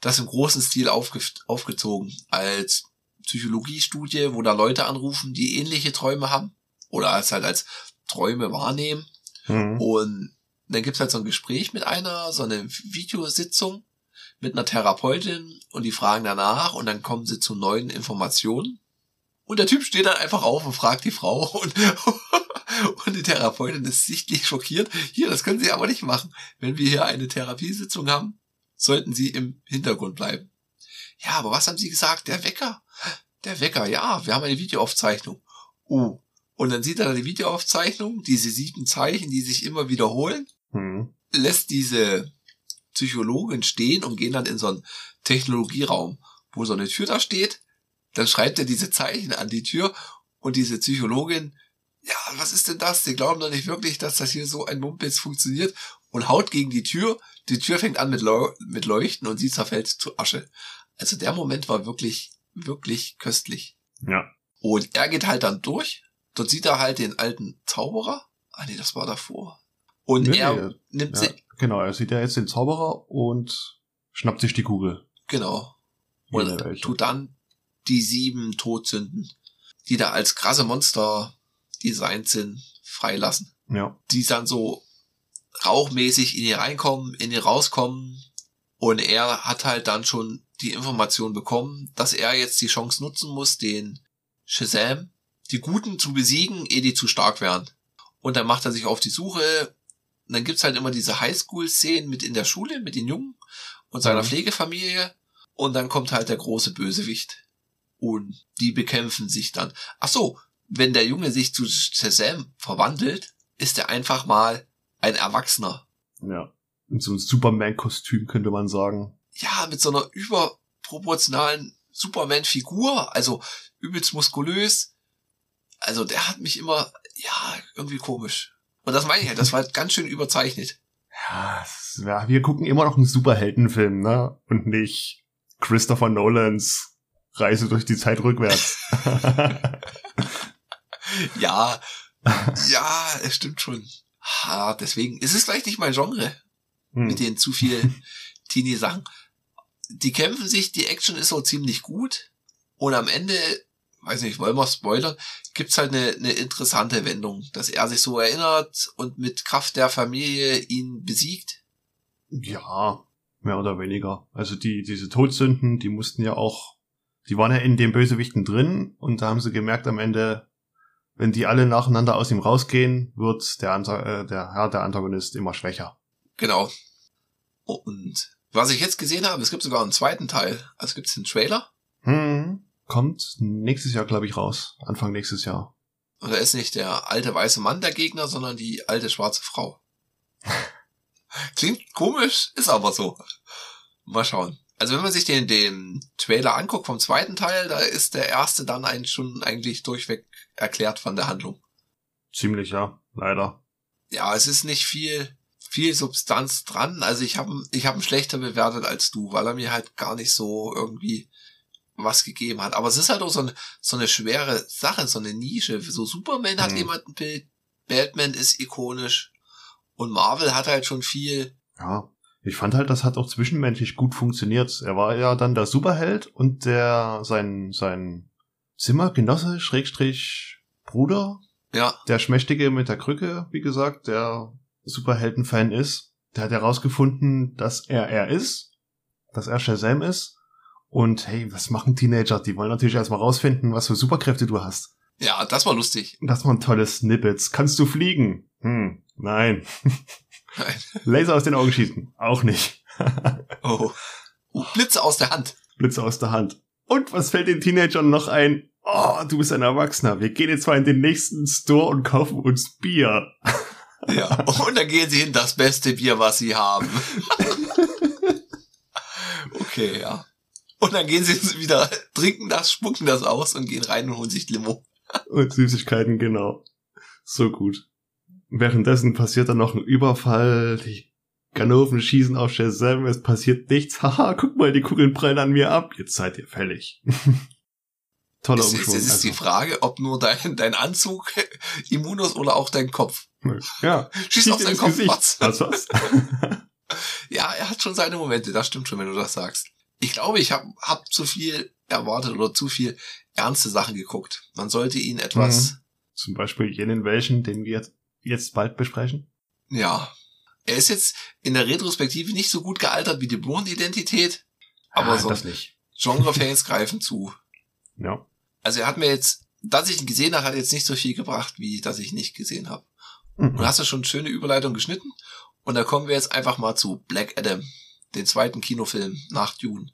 das im großen Stil aufge aufgezogen als Psychologiestudie, wo da Leute anrufen, die ähnliche Träume haben oder als halt als Träume wahrnehmen. Mhm. Und dann gibt's halt so ein Gespräch mit einer, so eine Videositzung mit einer Therapeutin und die fragen danach und dann kommen sie zu neuen Informationen. Und der Typ steht dann einfach auf und fragt die Frau und, und die Therapeutin ist sichtlich schockiert. Hier, das können Sie aber nicht machen. Wenn wir hier eine Therapiesitzung haben, sollten Sie im Hintergrund bleiben. Ja, aber was haben Sie gesagt? Der Wecker? Der Wecker, ja, wir haben eine Videoaufzeichnung. Oh. Und dann sieht er die Videoaufzeichnung, diese sieben Zeichen, die sich immer wiederholen, Mhm. lässt diese Psychologin stehen und gehen dann in so einen Technologieraum, wo so eine Tür da steht. Dann schreibt er diese Zeichen an die Tür und diese Psychologin, ja, was ist denn das? Die glauben doch nicht wirklich, dass das hier so ein Mumpitz funktioniert und haut gegen die Tür. Die Tür fängt an mit, Leu mit Leuchten und sie zerfällt zu Asche. Also der Moment war wirklich, wirklich köstlich. Ja. Und er geht halt dann durch. Dort sieht er halt den alten Zauberer. Ah nee, das war davor. Und Nee, er nee, nimmt ja. sich, Genau, er sieht ja jetzt den Zauberer und schnappt sich die Kugel. genau. Und welche. tut dann die sieben Todsünden, die da als krasse Monster designt sind, freilassen. Ja. Die dann so rauchmäßig in ihr reinkommen, in ihr rauskommen. Und er hat halt dann schon die Information bekommen, dass er jetzt die Chance nutzen muss, den Shazam, die Guten zu besiegen, ehe die zu stark werden. Und dann macht er sich auf die Suche. Und dann gibt's halt immer diese Highschool-Szenen mit in der Schule, mit den Jungen und seiner Mhm. Pflegefamilie. Und dann kommt halt der große Bösewicht. Und die bekämpfen sich dann. Ach so, wenn der Junge sich zu Shazam verwandelt, ist er einfach mal ein Erwachsener. Ja. In so einem Superman-Kostüm könnte man sagen. Ja, mit so einer überproportionalen Superman-Figur, also übelst muskulös. Also der hat mich immer, ja, irgendwie komisch. Und das meine ich halt, das war ganz schön überzeichnet. Ja, ja, wir gucken immer noch einen Superheldenfilm, ne? Und nicht Christopher Nolans Reise durch die Zeit rückwärts. Ja, ja, es stimmt schon. Ha, deswegen ist es vielleicht nicht mein Genre. Hm. mit den zu viel Teenie-Sachen. Die kämpfen sich, die Action ist so ziemlich gut. Und am Ende, weiß nicht, wollen wir spoilern, gibt's halt eine, eine interessante Wendung, dass er sich so erinnert und mit Kraft der Familie ihn besiegt. Ja, mehr oder weniger. Also die, diese Todsünden, die mussten ja auch, die waren ja in den Bösewichten drin und da haben sie gemerkt am Ende, wenn die alle nacheinander aus ihm rausgehen, wird der, Anta äh, der Herr, der Antagonist immer schwächer. Genau. Und was ich jetzt gesehen habe, es gibt sogar einen zweiten Teil. Also gibt's den Trailer. Hm. Kommt nächstes Jahr, glaube ich, raus. Anfang nächstes Jahr. Und da ist nicht der alte weiße Mann der Gegner, sondern die alte schwarze Frau. Klingt komisch, ist aber so. Mal schauen. Also wenn man sich den, den Trailer anguckt vom zweiten Teil, da ist der erste dann eigentlich schon eigentlich durchweg erklärt von der Handlung. Ziemlich, ja. Leider. Ja, es ist nicht viel, viel Substanz dran. Also ich habe ich hab ihn schlechter bewertet als du, weil er mir halt gar nicht so irgendwie was gegeben hat. Aber es ist halt auch so eine, so eine schwere Sache, so eine Nische. So Superman hat Mhm. jemand ein Bild, Batman ist ikonisch und Marvel hat halt schon viel. Ja. Ich fand halt, das hat auch zwischenmenschlich gut funktioniert. Er war ja dann der Superheld und der, sein, sein Zimmergenosse, Schrägstrich, Bruder, Ja, der Schmächtige mit der Krücke, wie gesagt, der Superhelden-Fan ist, der hat herausgefunden, dass er er ist, dass er Shazam ist. Und hey, was machen Teenager? Die wollen natürlich erstmal rausfinden, was für Superkräfte du hast. Ja, das war lustig. Das waren tolle Snippets. Kannst du fliegen? Hm, nein. Nein. Laser aus den Augen schießen? Auch nicht. Oh. oh. Blitze aus der Hand. Blitze aus der Hand. Und was fällt den Teenagern noch ein? Oh, du bist ein Erwachsener. Wir gehen jetzt mal in den nächsten Store und kaufen uns Bier. Ja. Und dann gehen sie hin, das beste Bier, was sie haben. okay, ja. Und dann gehen sie wieder, trinken das, spucken das aus und gehen rein und holen sich Limo. Und Süßigkeiten, genau. So gut. Währenddessen passiert dann noch ein Überfall. Die Ganoven schießen auf Shazam, es passiert nichts. Haha, guck mal, die Kugeln prallen an mir ab. Jetzt seid ihr fällig. Toller Es, Umschwung. es ist die also. Frage, ob nur dein, dein Anzug immun ist oder auch dein Kopf. Ja, Schieß Schießt auf deinen Kopf, Gesicht. Das war's. Ja, er hat schon seine Momente, das stimmt schon, wenn du das sagst. Ich glaube, ich habe hab zu viel erwartet oder zu viel ernste Sachen geguckt. Man sollte ihn etwas, Zum Beispiel jenen welchen, den wir jetzt bald besprechen. ja. Er ist jetzt in der Retrospektive nicht so gut gealtert wie die Bourne-Identität, aber ah, so. Genre-Fans greifen zu. Ja. Also er hat mir jetzt, dass ich ihn gesehen habe, hat jetzt nicht so viel gebracht, wie dass ich ihn nicht gesehen habe. Mhm. Und hast du schon eine schöne Überleitung geschnitten. Und da kommen wir jetzt einfach mal zu Black Adam, den zweiten Kinofilm nach Dune,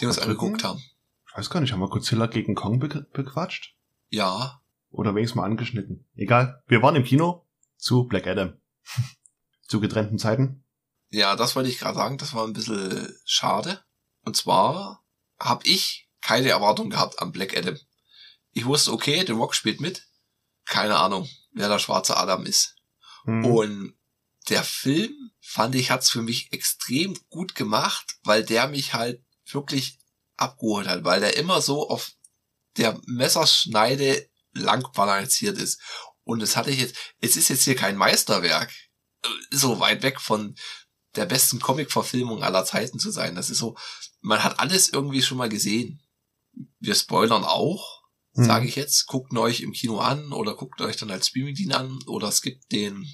den wir uns angeguckt haben. Ich weiß gar nicht, haben wir Godzilla gegen Kong be bequatscht? Ja, Oder wenigstens mal angeschnitten. Egal. Wir waren im Kino zu Black Adam. zu getrennten Zeiten. ja, das wollte ich gerade sagen, das war ein bisschen schade. Und zwar habe ich keine Erwartung gehabt an Black Adam. Ich wusste, okay, The Rock spielt mit. Keine Ahnung, wer der schwarze Adam ist. Hm. Und der Film, fand ich, hat's für mich extrem gut gemacht, weil der mich halt wirklich abgeholt hat, weil der immer so auf der Messerschneide lang balanciert ist. Und es hatte ich jetzt, es ist jetzt hier kein Meisterwerk, äh, so weit weg von der besten Comic-Verfilmung aller Zeiten zu sein. Das ist so, man hat alles irgendwie schon mal gesehen. Wir spoilern auch, Hm. sage ich jetzt, guckt ihn euch im Kino an oder guckt euch dann als Streaming an oder es gibt den,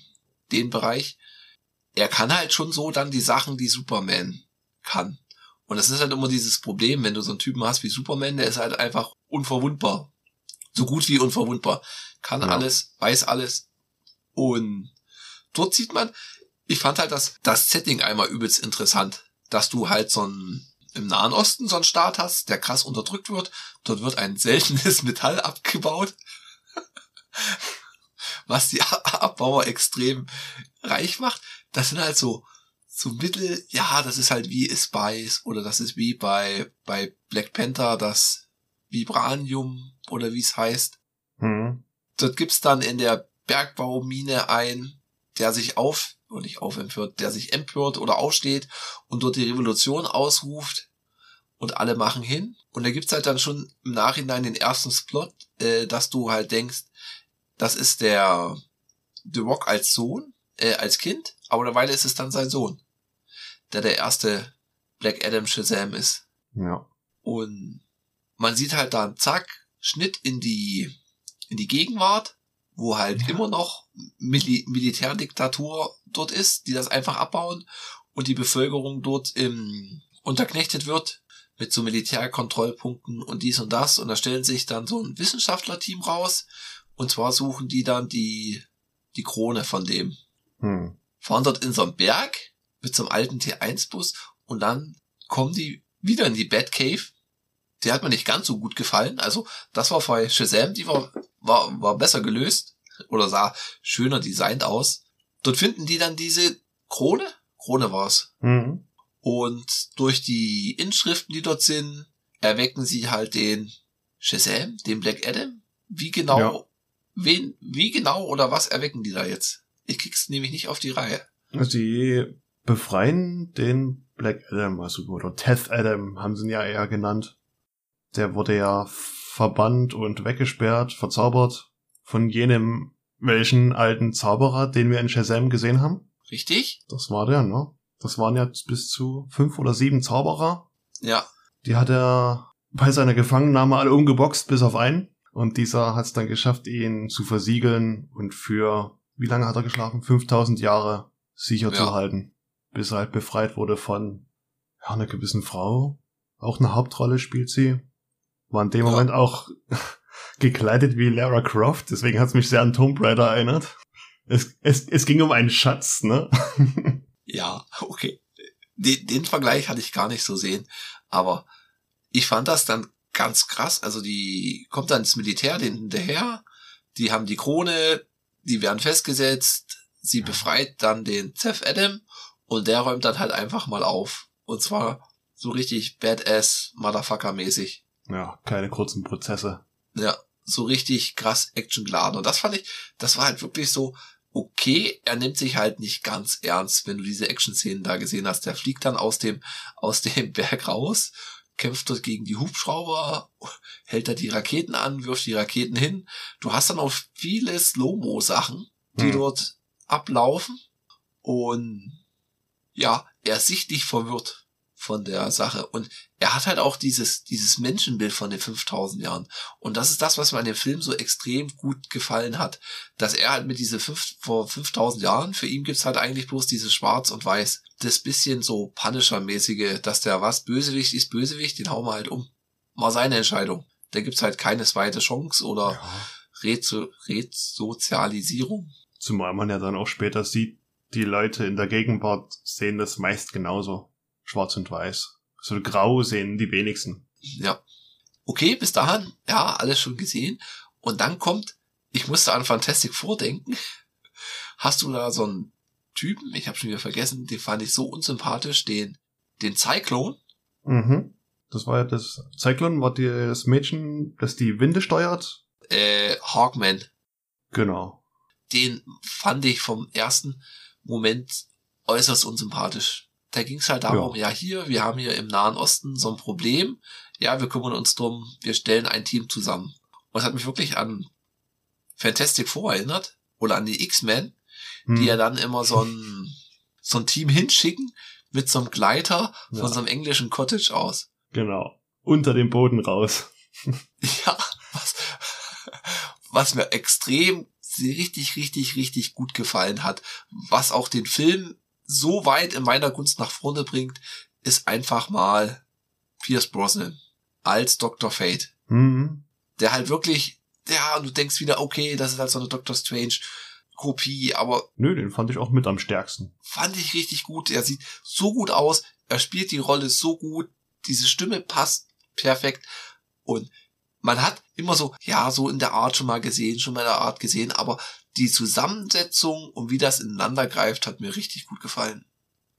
den Bereich. Er kann halt schon so dann die Sachen, die Superman kann. Und das ist halt immer dieses Problem, wenn du so einen Typen hast wie Superman, der ist halt einfach unverwundbar. So gut wie unverwundbar. Kann Ja. alles, weiß alles. Und dort sieht man, ich fand halt das, das Setting einmal übelst interessant, dass du halt so ein, im Nahen Osten so einen Staat hast, der krass unterdrückt wird. Dort wird ein seltenes Metall abgebaut, was die Abbauer extrem reich macht. Das sind halt so, so Mittel, ja, das ist halt wie Spice oder das ist wie bei, bei Black Panther das Vibranium oder wie es heißt. Hm. Dort gibt's dann in der Bergbaumine ein, der sich auf, oder nicht aufempört, der sich empört oder aufsteht und dort die Revolution ausruft und alle machen hin. Und da gibt's halt dann schon im Nachhinein den ersten Plot, äh, dass du halt denkst, das ist der The Rock als Sohn, äh, als Kind, aber derweil ist es dann sein Sohn, der der erste Black Adam Shazam ist. Ja. Und man sieht halt dann, zack, Schnitt in die, in die Gegenwart, wo halt Ja. immer noch Mili Militärdiktatur dort ist, die das einfach abbauen und die Bevölkerung dort im, unterknechtet wird mit so Militärkontrollpunkten und dies und das. Und da stellen sich dann so ein Wissenschaftlerteam raus. Und zwar suchen die dann die, die Krone von dem Hm. fahren dort in so einem Berg mit so einem alten T1-Bus und dann kommen die wieder in die Batcave. Die hat mir nicht ganz so gut gefallen. Also das war bei Shazam, die war, war, war besser gelöst oder sah schöner designt aus. Dort finden die dann diese Krone. Krone war's. Hm. Und durch die Inschriften, die dort sind, erwecken sie halt den Shazam, den Black Adam. Wie genau, Ja. wen, wie genau oder was erwecken die da jetzt? Ich krieg's nämlich nicht auf die Reihe. Sie befreien den Black Adam, also oder Teth Adam haben sie ihn ja eher genannt. Der wurde ja verbannt und weggesperrt, verzaubert von jenem welchen alten Zauberer, den wir in Shazam gesehen haben. Richtig? Das war der, ne? Das waren ja bis zu fünf oder sieben Zauberer. Ja. Die hat er bei seiner Gefangennahme alle umgeboxt, bis auf einen. Und dieser hat es dann geschafft, ihn zu versiegeln und für, wie lange hat er geschlafen? 5000 Jahre sicher Ja. zu halten. Bis er halt befreit wurde von ja, einer gewissen Frau. Auch eine Hauptrolle spielt sie. War in dem Ja. Moment auch gekleidet wie Lara Croft, deswegen hat es mich sehr an Tomb Raider erinnert. Es, es, es ging um einen Schatz, ne? ja, okay. Den, den Vergleich hatte ich gar nicht so sehen, aber ich fand das dann ganz krass. Also die kommt dann ins Militär, den hinterher, die haben die Krone, die werden festgesetzt, sie befreit dann den Zeph Adam und der räumt dann halt einfach mal auf. Und zwar so richtig Badass Motherfucker mäßig. Ja, keine kurzen Prozesse. Ja, so richtig krass actiongeladen. Und das fand ich, das war halt wirklich so, okay, er nimmt sich halt nicht ganz ernst, wenn du diese Action-Szenen da gesehen hast. Der fliegt dann aus dem, aus dem Berg raus, kämpft dort gegen die Hubschrauber, hält da die Raketen an, wirft die Raketen hin. Du hast dann auch viele Slow-Mo-Sachen, die hm. dort ablaufen. Und ja, er sichtlich verwirrt von der Sache. Und er hat halt auch dieses, dieses Menschenbild von den 5000 Jahren. Und das ist das, was mir an dem Film so extrem gut gefallen hat. Dass er halt mit diese fünf, vor 5000 Jahren, für ihn gibt's halt eigentlich bloß dieses Schwarz und Weiß. Das bisschen so Punisher-mäßige, dass der was Bösewicht ist Bösewicht, den hauen wir halt um. Mal seine Entscheidung. Da gibt's halt keine zweite Chance oder ja. Rezo Resozialisierung. Zumal man ja dann auch später sieht, die Leute in der Gegenwart sehen das meist genauso schwarz und weiß. So grau sehen die wenigsten. Ja. Okay, bis dahin, ja, alles schon gesehen. Und dann kommt, ich musste an Fantastic vordenken. Hast du da so einen Typen, ich habe schon wieder vergessen, den fand ich so unsympathisch, den, den Cyclone. Mhm. Das war ja das, Cyclone war das Mädchen, das die Winde steuert. Äh, Hawkman. Genau. Den fand ich vom ersten Moment äußerst unsympathisch. Da ging es halt darum, ja. ja hier, wir haben hier im Nahen Osten so ein Problem. Ja, wir kümmern uns drum, wir stellen ein Team zusammen. Und es hat mich wirklich an Fantastic Four erinnert oder an die X-Men, hm. die ja dann immer so ein, so ein Team hinschicken mit so einem Gleiter ja. von so einem englischen Cottage aus. Genau. Unter dem Boden raus. ja, was, was mir extrem richtig, richtig, richtig gut gefallen hat, was auch den Film so weit in meiner Gunst nach vorne bringt, ist einfach mal Pierce Brosnan als Dr. Fate. Mhm. Der halt wirklich, ja, du denkst wieder, okay, das ist halt so eine Doctor Strange Kopie, aber. Nö, den fand ich auch mit am stärksten. Fand ich richtig gut. Er sieht so gut aus. Er spielt die Rolle so gut. Diese Stimme passt perfekt. Und man hat immer so, ja, so in der Art schon mal gesehen, schon mal in der Art gesehen, aber die Zusammensetzung und wie das ineinander greift, hat mir richtig gut gefallen.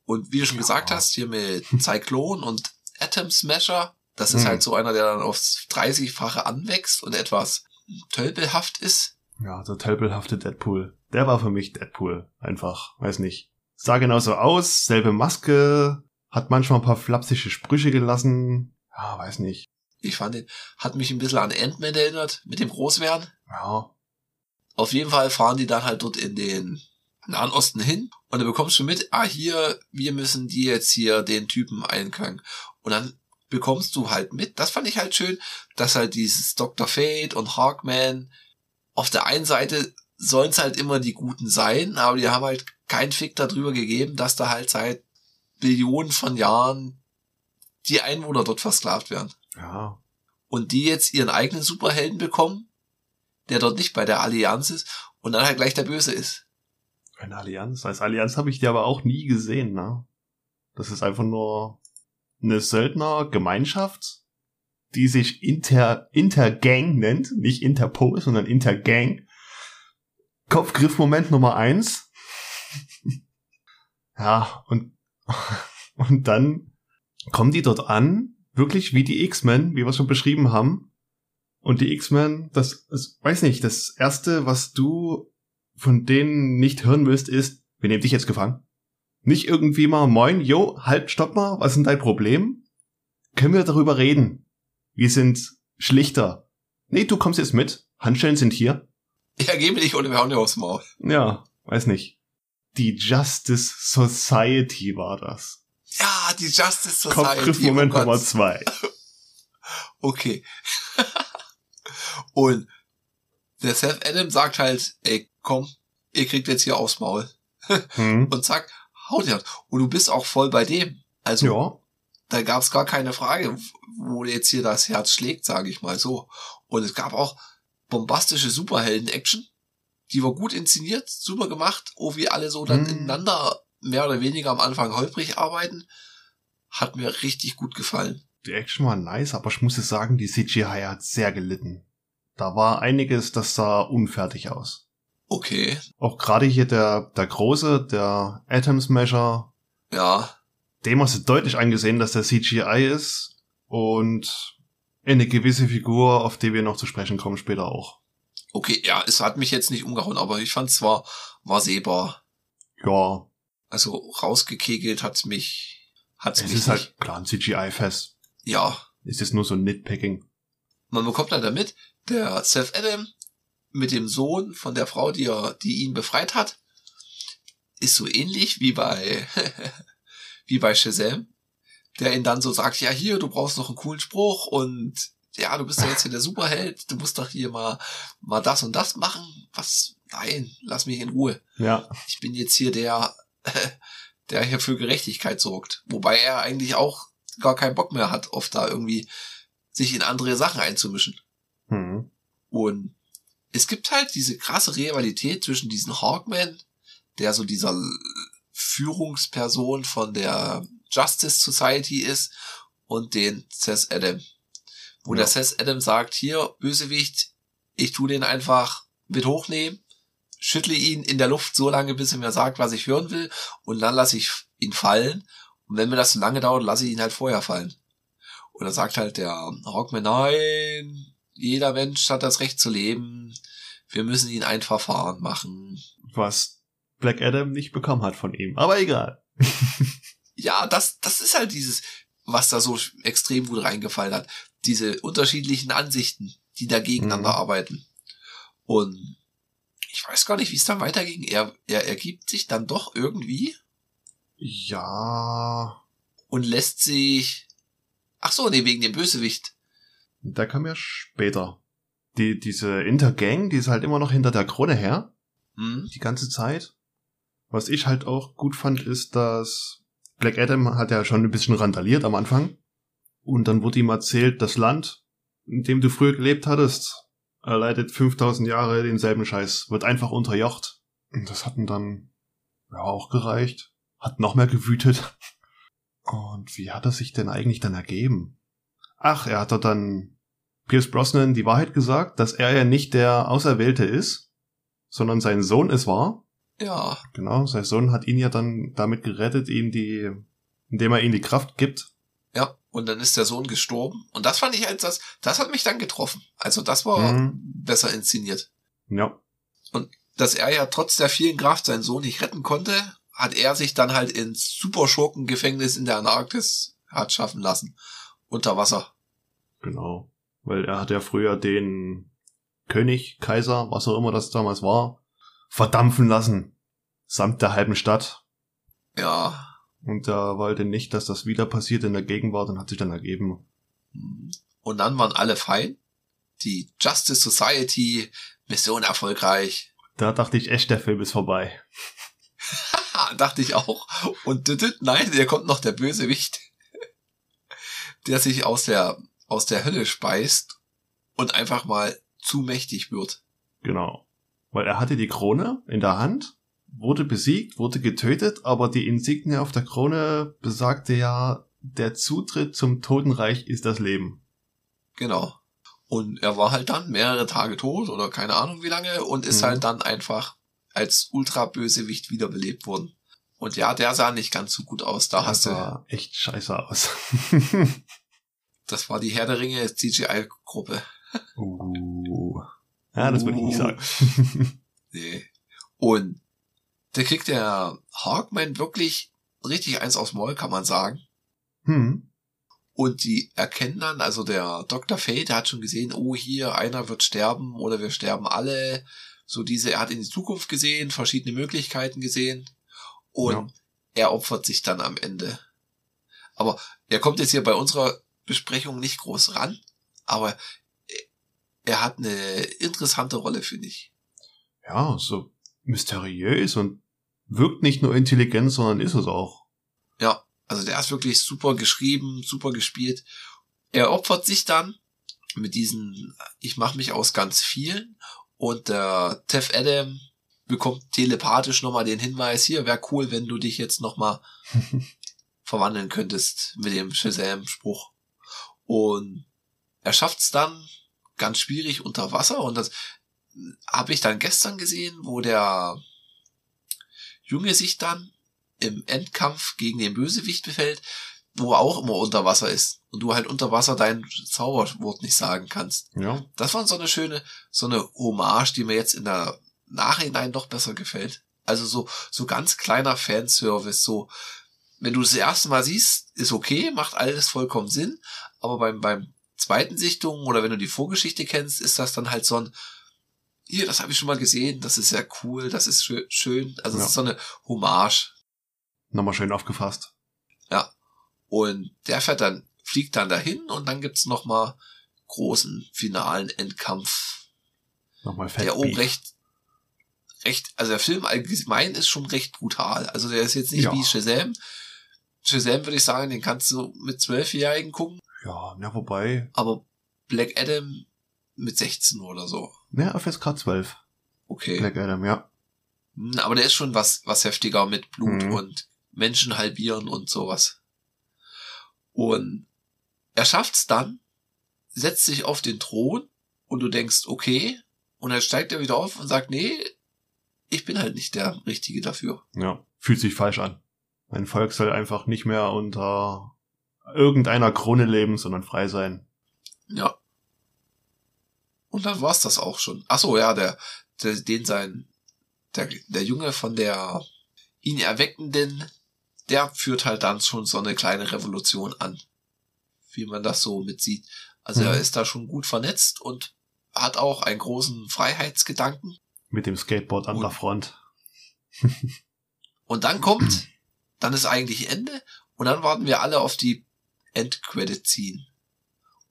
Und wie du schon ja. gesagt hast, hier mit Cyclone und Atom Smasher, das ist hm. halt so einer, der dann aufs 30-fache anwächst und etwas tölpelhaft ist. Ja, der tölpelhafte Deadpool. Der war für mich Deadpool. Einfach, weiß nicht. Sah genauso aus, selbe Maske, hat manchmal ein paar flapsische Sprüche gelassen. Ja, weiß nicht. Ich fand den, hat mich ein bisschen an Ant-Man erinnert, mit dem Großwerden. Ja, auf jeden Fall fahren die dann halt dort in den Nahen Osten hin und dann bekommst du mit, ah hier, wir müssen die jetzt hier den Typen einfangen. Und dann bekommst du halt mit, das fand ich halt schön, dass halt dieses Dr. Fate und Hawkman auf der einen Seite sollen es halt immer die Guten sein, aber die haben halt keinen Fick darüber gegeben, dass da halt seit Billionen von Jahren die Einwohner dort versklavt werden. Ja. Und die jetzt ihren eigenen Superhelden bekommen der dort nicht bei der Allianz ist und dann halt gleich der Böse ist. Eine Allianz? Als Allianz habe ich die aber auch nie gesehen, ne? Das ist einfach nur eine Söldnergemeinschaft, die sich Inter, Intergang nennt, nicht Interpol, sondern Intergang. Kopfgriffmoment Nummer eins. ja, und, und dann kommen die dort an, wirklich wie die X-Men, wie wir schon beschrieben haben, und die X-Men, das, das, weiß nicht, das erste, was du von denen nicht hören willst, ist, wir nehmen dich jetzt gefangen. Nicht irgendwie mal, moin, yo, halt, stopp mal, was ist denn dein Problem? Können wir darüber reden? Wir sind schlichter. Nee, du kommst jetzt mit. Handschellen sind hier. Ich ergebe dich oder wir hauen dir aufs Maul. Ja, weiß nicht. Die Justice Society war das. Ja, die Justice Society. Kopfgriffmoment oh Nummer zwei. okay. Und der Seth Adam sagt halt, ey, komm, ihr kriegt jetzt hier aufs Maul. Hm. Und zack, haut er. Und du bist auch voll bei dem. Also, ja. da gab es gar keine Frage, wo jetzt hier das Herz schlägt, sage ich mal so. Und es gab auch bombastische Superhelden-Action. Die war gut inszeniert, super gemacht, oh wie alle so dann Mhm. ineinander mehr oder weniger am Anfang holprig arbeiten. Hat mir richtig gut gefallen. Die Action war nice, aber ich muss es sagen, die CGI hat sehr gelitten. Da war einiges, das sah unfertig aus. Okay, Auch gerade hier der, der Große, der Atom Smasher, ja, dem hast du deutlich angesehen, dass der CGI ist und eine gewisse Figur, auf die wir noch zu sprechen kommen, später auch. okay, ja, es hat mich jetzt nicht umgehauen, aber ich fand es war, war sehbar. Ja, Also rausgekegelt hat mich, hat's es mich ist nicht. halt klar ein CGI-Fest. ja, Es ist nur so ein Nitpicking. man bekommt dann damit, der Seth Adam mit dem Sohn von der Frau, die er, die ihn befreit hat, ist so ähnlich wie bei, wie bei Shazam, der ihn dann so sagt, ja hier, du brauchst noch einen coolen Spruch und ja, du bist ja jetzt hier der Superheld, du musst doch hier mal, mal das und das machen. Was? Nein, lass mich in Ruhe. Ja, Ich bin jetzt hier der, der hier für Gerechtigkeit sorgt. Wobei er eigentlich auch gar keinen Bock mehr hat, oft da irgendwie sich in andere Sachen einzumischen. hm. Und es gibt halt diese krasse Rivalität zwischen diesen Hawkman, der so dieser Führungsperson von der Justice Society ist, und den Seth Adam. Wo Ja. der Seth Adam sagt, hier, Bösewicht, ich tu den einfach mit hochnehmen, schüttle ihn in der Luft so lange, bis er mir sagt, was ich hören will, und dann lasse ich ihn fallen. Und wenn mir das zu lange dauert, lasse ich ihn halt vorher fallen. Und dann sagt halt der Hawkman, nein, jeder Mensch hat das Recht zu leben. Wir müssen ihn ein Verfahren machen. Was Black Adam nicht bekommen hat von ihm. Aber egal. Ja, das, das ist halt dieses, was da so extrem gut reingefallen hat. Diese unterschiedlichen Ansichten, die da gegeneinander Mhm. arbeiten. Und ich weiß gar nicht, wie es dann weiterging. Er, er ergibt sich dann doch irgendwie Ja, und lässt sich, ach so, nee, wegen dem Bösewicht. der kam ja später. Die, diese Intergang, die ist halt immer noch hinter der Krone her. Hm? die ganze Zeit. Was ich halt auch gut fand, ist, dass Black Adam hat ja schon ein bisschen randaliert am Anfang. Und dann wurde ihm erzählt, das Land, in dem du früher gelebt hattest, erleidet 5000 Jahre denselben Scheiß, wird einfach unterjocht. Und das hat ihn dann ja auch gereicht. Hat noch mehr gewütet. Und wie hat er sich denn eigentlich dann ergeben? Ach, er hat dort dann Pierce Brosnan die Wahrheit gesagt, dass er ja nicht der Auserwählte ist, sondern sein Sohn es war. Ja, Genau, sein Sohn hat ihn ja dann damit gerettet, ihm die, indem er ihm die Kraft gibt. ja. Und dann ist der Sohn gestorben. Und das fand ich als das, das hat mich dann getroffen. Also das war Mhm. besser inszeniert. Ja, dass er ja trotz der vielen Kraft seinen Sohn nicht retten konnte, hat er sich dann halt ins Superschurkengefängnis in der Antarktis hat schaffen lassen. Unter Wasser. genau. Weil er hat ja früher den König, Kaiser, was auch immer das damals war, verdampfen lassen. Samt der halben Stadt. Ja. Und er wollte nicht, dass das wieder passiert in der Gegenwart und hat sich dann ergeben. Und dann waren alle fein. Die Justice Society, Mission erfolgreich. Da dachte ich echt, der Film ist vorbei. Dachte ich auch. Und nein, der kommt noch der Bösewicht. Der sich aus der, aus der Hölle speist und einfach mal zu mächtig wird. Genau. Weil er hatte die Krone in der Hand, wurde besiegt, wurde getötet, aber die Insignie auf der Krone besagte ja, der Zutritt zum Totenreich ist das Leben. Genau. Und er war halt dann mehrere Tage tot oder keine Ahnung wie lange und ist Mhm. halt dann einfach als Ultra-Bösewicht wiederbelebt worden. Und ja, der sah nicht ganz so gut aus. Da Das hast du, sah echt scheiße aus. das war die Herr der Ringe CGI-Gruppe. uh. Ja, das würde ich nicht Uh. sagen. Nee. Und da kriegt der Hawkman wirklich richtig eins aufs Maul, kann man sagen. hm. Und die erkennen dann, also der Dr. Fate, der hat schon gesehen, oh, hier, einer wird sterben oder wir sterben alle. So diese, er hat in die Zukunft gesehen, verschiedene Möglichkeiten gesehen. Und Ja. er opfert sich dann am Ende. Aber er kommt jetzt hier bei unserer Besprechung nicht groß ran, aber er hat eine interessante Rolle, finde ich. Ja, so mysteriös und wirkt nicht nur intelligent, sondern ist es auch. Also der ist wirklich super geschrieben, super gespielt. Er opfert sich dann mit diesen, ich mache mich aus ganz vielen und der Tev Adam bekommt telepathisch nochmal den Hinweis, hier wäre cool, wenn du dich jetzt nochmal verwandeln könntest mit dem Shazam-Spruch. Und er schafft's dann ganz schwierig unter Wasser und das habe ich dann gestern gesehen, wo der Junge sich dann im Endkampf gegen den Bösewicht befällt, wo er auch immer unter Wasser ist und du halt unter Wasser dein Zauberwort nicht sagen kannst. Ja. Das war so eine schöne, so eine Hommage, die mir jetzt in der Nachhinein doch besser gefällt. Also so, so ganz kleiner Fanservice, so, wenn du das erste Mal siehst, ist okay, macht alles vollkommen Sinn, aber beim, beim zweiten Sichtung oder wenn du die Vorgeschichte kennst, ist das dann halt so ein, hier, das habe ich schon mal gesehen, das ist ja cool, das ist schön, schön. also es Ja. ist so eine Hommage. Nochmal schön aufgefasst. Ja. Und der fährt dann, fliegt dann dahin und dann gibt's noch mal großen finalen Endkampf, Nochmal fett. der Beef. recht, recht, also der Film allgemein ist schon recht brutal. Also der ist jetzt nicht Ja. wie Shazam. Shazam würde ich sagen, den kannst du mit Zwölfjährigen gucken, Ja, ja, wobei. aber Black Adam mit 16 oder so. Ne, FSK 12. Okay. Black Adam, ja. Hm, Aber der ist schon was, was heftiger mit Blut Mhm. und Menschen halbieren und sowas. Und er schafft's dann, setzt sich auf den Thron und du denkst, okay, und dann steigt er wieder auf und sagt, nee, ich bin halt nicht der Richtige dafür. Ja. Fühlt sich falsch an. Mein Volk soll einfach nicht mehr unter irgendeiner Krone leben, sondern frei sein. Ja. Und dann war's das auch schon. Ach so, ja, der, der den sein, der, der Junge von der ihn erweckenden, der führt halt dann schon so eine kleine Revolution an. Wie man das so mitsieht. Also Mhm. er ist da schon gut vernetzt und hat auch einen großen Freiheitsgedanken. Mit dem Skateboard an Und- der Front. Und dann kommt, dann ist eigentlich Ende und dann warten wir alle auf die Endcredit ziehen.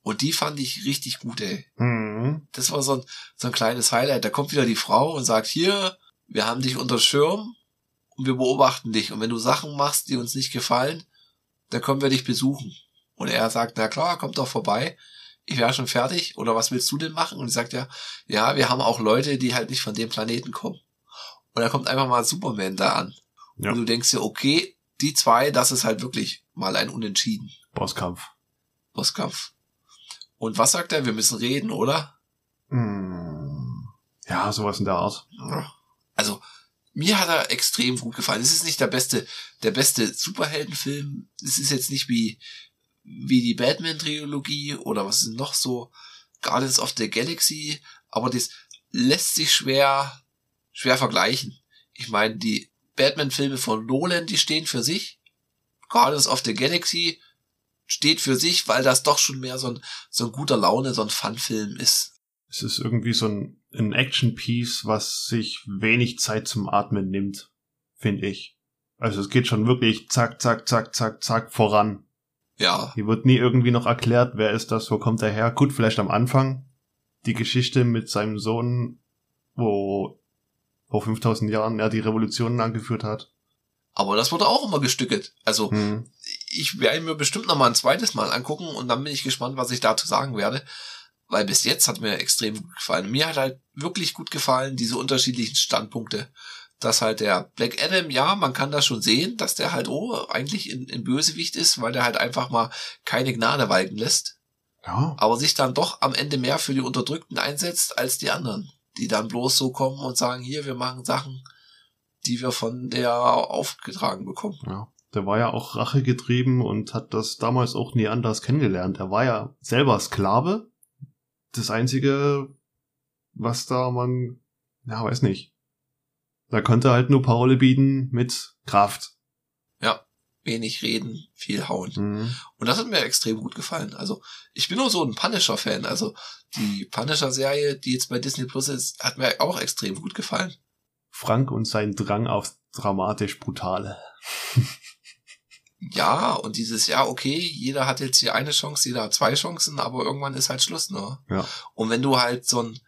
Und die fand ich richtig gut, ey. Mhm. Das war so ein, so ein kleines Highlight. Da kommt wieder die Frau und sagt, hier, wir haben dich unter Schirm und wir beobachten dich. Und wenn du Sachen machst, die uns nicht gefallen, dann können wir dich besuchen. Und er sagt, na klar, kommt doch vorbei. Ich wäre schon fertig. Oder was willst du denn machen? Und sie sagt ja, ja, wir haben auch Leute, die halt nicht von dem Planeten kommen. Und da kommt einfach mal Superman da an. Ja. Und du denkst dir, okay, die zwei, das ist halt wirklich mal ein Unentschieden. Bosskampf. Bosskampf. Und was sagt er? Wir müssen reden, oder? Mhm. Ja, sowas in der Art. Also, mir hat er extrem gut gefallen. Es ist nicht der beste, der beste Superheldenfilm. Es ist jetzt nicht wie, wie die Batman-Trilogie oder was ist noch so, Guardians of the Galaxy, aber das lässt sich schwer, schwer vergleichen. Ich meine, die Batman-Filme von Nolan, die stehen für sich. Guardians of the Galaxy steht für sich, weil das doch schon mehr so ein, so ein guter Laune, so ein Fun-Film ist. Es ist irgendwie so ein, ein Action-Piece, was sich wenig Zeit zum Atmen nimmt, finde ich. Also es geht schon wirklich zack, zack, zack, zack, zack voran. Ja, Hier wird nie irgendwie noch erklärt, wer ist das, wo kommt er her. Gut, vielleicht am Anfang die Geschichte mit seinem Sohn, wo vor 5000 Jahren er die Revolution angeführt hat. aber das wurde auch immer gestückelt. Also, Hm. Ich werde mir bestimmt noch mal ein zweites Mal angucken und dann bin ich gespannt, was ich dazu sagen werde. Weil bis jetzt hat mir extrem gut gefallen. Mir hat halt wirklich gut gefallen, diese unterschiedlichen Standpunkte. Dass halt der Black Adam, ja, man kann das schon sehen, dass der halt, oh, eigentlich in, in Bösewicht ist, weil der halt einfach mal keine Gnade walten lässt. Ja, Aber sich dann doch am Ende mehr für die Unterdrückten einsetzt als die anderen. Die dann bloß so kommen und sagen, hier, wir machen Sachen, die wir von der aufgetragen bekommen. ja. Der war ja auch Rache getrieben und hat das damals auch nie anders kennengelernt. Er war ja selber Sklave. Das einzige, was da man, ja, weiß nicht. Da konnte halt nur Parole bieten mit Kraft. Wenig reden, viel hauen. Mhm. Und das hat mir extrem gut gefallen. Also, ich bin nur so ein Punisher-Fan. Also, die Punisher-Serie, die jetzt bei Disney Plus ist, hat mir auch extrem gut gefallen. Frank und sein Drang aufs dramatisch Brutale. Ja, und dieses, ja, okay, jeder hat jetzt hier eine Chance, jeder hat zwei Chancen, aber irgendwann ist halt Schluss, ne? Ja. Und wenn du halt so ein,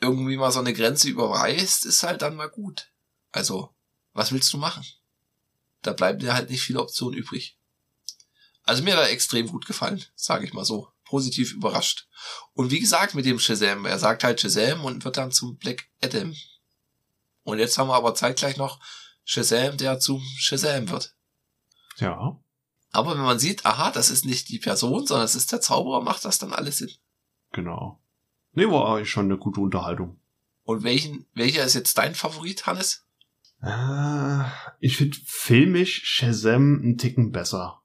irgendwie mal so eine Grenze überreißt, ist halt dann mal gut. Also, was willst du machen? Da bleiben dir halt nicht viele Optionen übrig. Also mir hat er extrem gut gefallen, sage ich mal so. Positiv überrascht. Und wie gesagt, mit dem Shazam, er sagt halt Shazam und wird dann zum Black Adam. Und jetzt haben wir aber zeitgleich noch Shazam, der zum Shazam wird. Ja. Aber wenn man sieht, aha, das ist nicht die Person, sondern es ist der Zauberer, macht das dann alles Sinn. Genau. Nee, war eigentlich schon eine gute Unterhaltung. Und welchen, welcher ist jetzt dein Favorit, Hannes? Äh, ich finde filmisch Shazam einen Ticken besser.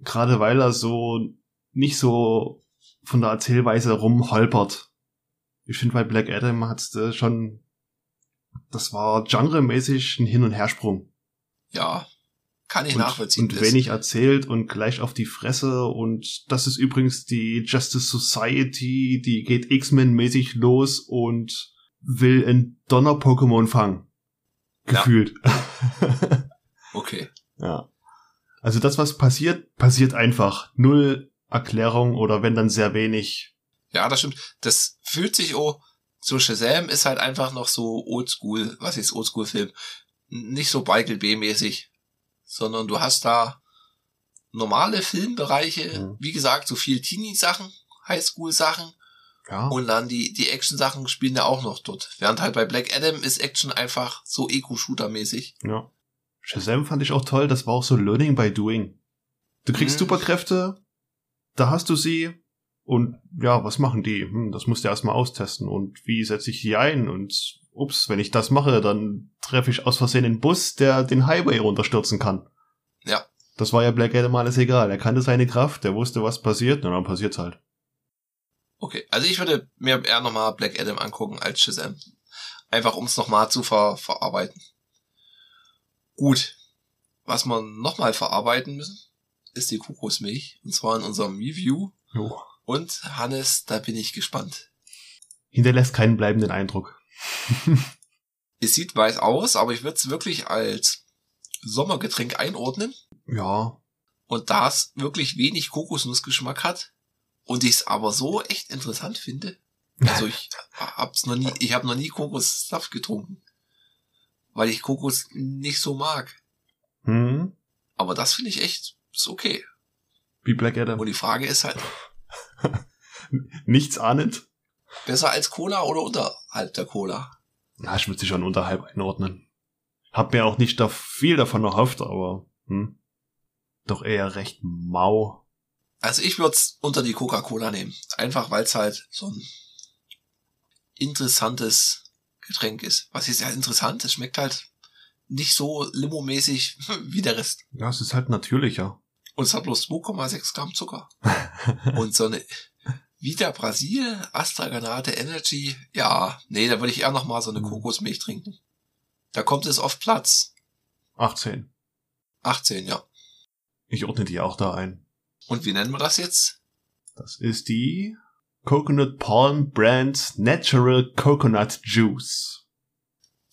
Gerade weil er so nicht so von der Erzählweise rumholpert. Ich finde, bei Black Adam hat's äh, schon, das war genremäßig ein Hin- und Hersprung. Ja, kann ich und, nachvollziehen. Und wenig erzählt und gleich auf die Fresse. Und das ist übrigens die Justice Society, die geht X-Men-mäßig los und will ein Donner-Pokémon fangen. Gefühlt. Ja. okay. Ja. Also das, was passiert, passiert einfach. Null Erklärung oder wenn dann sehr wenig. Ja, das stimmt. Das fühlt sich oh, so Shazam ist halt einfach noch so oldschool, was ist oldschool-Film? Nicht so Michael B-mäßig, sondern du hast da normale Filmbereiche, mhm. wie gesagt, so viel Teenie-Sachen, Highschool-Sachen. Ja. Und dann die, die Action-Sachen spielen ja auch noch dort. Während halt bei Black Adam ist Action einfach so Eco-Shooter-mäßig. Ja. Shazam fand ich auch toll, das war auch so Learning by Doing. Du kriegst mhm. Superkräfte, da hast du sie und ja, was machen die? Hm, das musst du erstmal austesten und wie setze ich die ein und ups, wenn ich das mache, dann treffe ich aus Versehen einen Bus, der den Highway runterstürzen kann. Ja. Das war ja Black Adam alles egal. Er kannte seine Kraft, der wusste, was passiert, und dann passiert's halt. Okay, also ich würde mir eher nochmal Black Adam angucken als Shazam. Einfach um es nochmal zu ver verarbeiten. Gut. Was wir nochmal verarbeiten müssen, ist die Kokosmilch. Und zwar in unserem Review. Jo. Und Hannes, da bin ich gespannt. Hinterlässt keinen bleibenden Eindruck. Es sieht weiß aus, aber ich würde es wirklich als Sommergetränk einordnen. Ja. Und da es wirklich wenig Kokosnussgeschmack hat und ich es aber so echt interessant finde. Also ich hab's noch nie, ich habe noch nie Kokossaft getrunken. Weil ich Kokos nicht so mag. Hm. Aber das finde ich echt ist okay. Wie Black Adam. Und die Frage ist halt. Nichts ahnend? Besser als Cola oder unterhalb der Cola? Na, ich würde sie schon unterhalb einordnen. Hab mir auch nicht da viel davon erhofft, aber hm, doch eher recht mau. Also ich würde es unter die Coca-Cola nehmen. Einfach weil es halt so ein interessantes Getränk ist. Was ist ja interessant? Es schmeckt halt nicht so limo-mäßig wie der Rest. Ja, es ist halt natürlicher. Und es hat bloß 2,6 Gramm Zucker. und so eine Vita Brasil, Astra Granate Energy, ja, nee, da würde ich eher noch mal so eine hm. Kokosmilch trinken. Da kommt es auf Platz. 18. 18, ja. Ich ordne die auch da ein. Und wie nennen wir das jetzt? Das ist die Coconut Palm Brand Natural Coconut Juice.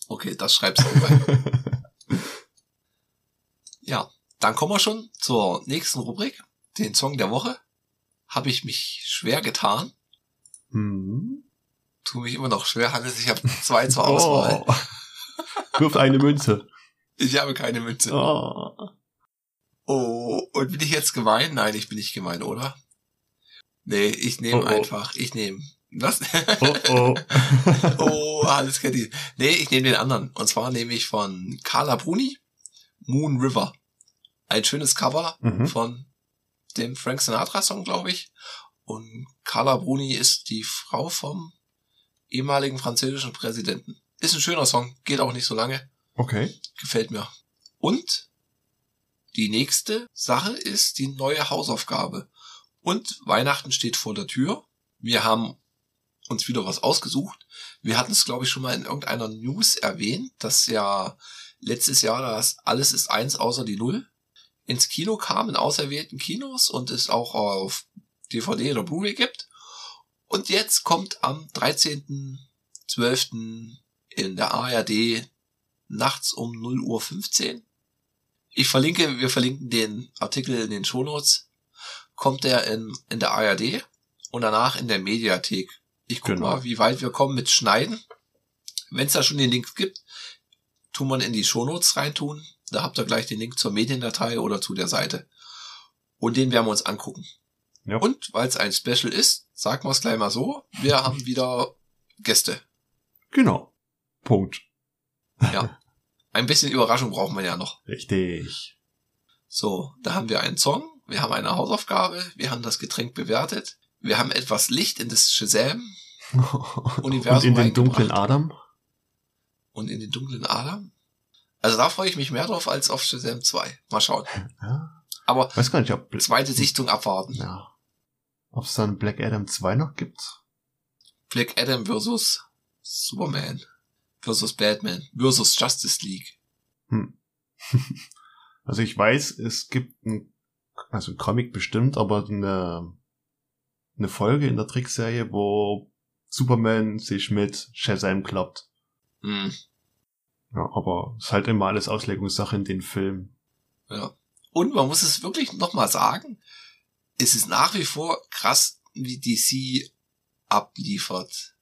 Okay, das schreibst du rein. ja, dann kommen wir schon zur nächsten Rubrik, den Song der Woche. Habe ich mich schwer getan. Hm. Tu mich immer noch schwer, Hannes. Ich habe zwei zur Auswahl. Oh. Wirf eine Münze. Ich habe keine Münze. Oh. oh, und bin ich jetzt gemein? Nein, ich bin nicht gemein, oder? Nee, ich nehme oh, oh. einfach. Ich nehme. Was? Oh, oh. oh, alles kennt ihr. Nee, ich nehme den anderen. Und zwar nehme ich von Carla Bruni Moon River ein schönes Cover mhm. von dem Frank Sinatra Song, glaube ich. Und Carla Bruni ist die Frau vom ehemaligen französischen Präsidenten. Ist ein schöner Song, geht auch nicht so lange. Okay. Gefällt mir. Und die nächste Sache ist die neue Hausaufgabe. Und Weihnachten steht vor der Tür. Wir haben uns wieder was ausgesucht. Wir hatten es, glaube ich, schon mal in irgendeiner News erwähnt, dass ja letztes Jahr das alles ist eins außer die Null ins Kino kam, in auserwählten Kinos und es auch auf DVD oder Blu-ray gibt. Und jetzt kommt am 13.12. in der ARD nachts um 0 Uhr 15. Ich verlinke, wir verlinken den Artikel in den Shownotes. Kommt der in, in der ARD und danach in der Mediathek. Ich guck genau. mal, wie weit wir kommen mit Schneiden. Wenn es da schon den Link gibt, tun man in die Shownotes reintun Da habt ihr gleich den Link zur Mediendatei oder zu der Seite. Und den werden wir uns angucken. Ja. Und weil es ein Special ist, sagen wir es gleich mal so, wir haben wieder Gäste. Genau. Punkt. Ja. Ein bisschen Überraschung brauchen wir ja noch. Richtig. So, da haben wir einen Song, wir haben eine Hausaufgabe, wir haben das Getränk bewertet, wir haben etwas Licht in das Shazam Universum Und in den dunklen. Adam? und in den dunklen Adam. Also da freue ich mich mehr drauf als auf Shazam 2. Mal schauen. Ja. Aber Weiß gar nicht, ob, zweite Sichtung abwarten. ja. ob es dann Black Adam 2 noch gibt. Black Adam versus Superman versus Batman versus Justice League. Hm. also ich weiß, es gibt ein, also ein Comic bestimmt, aber eine, eine Folge in der Trickserie, wo Superman sich mit Shazam klappt. Hm, Ja, aber es ist halt immer alles Auslegungssache in den Filmen. ja. Und man muss es wirklich nochmal sagen, es ist nach wie vor krass, wie DC abliefert.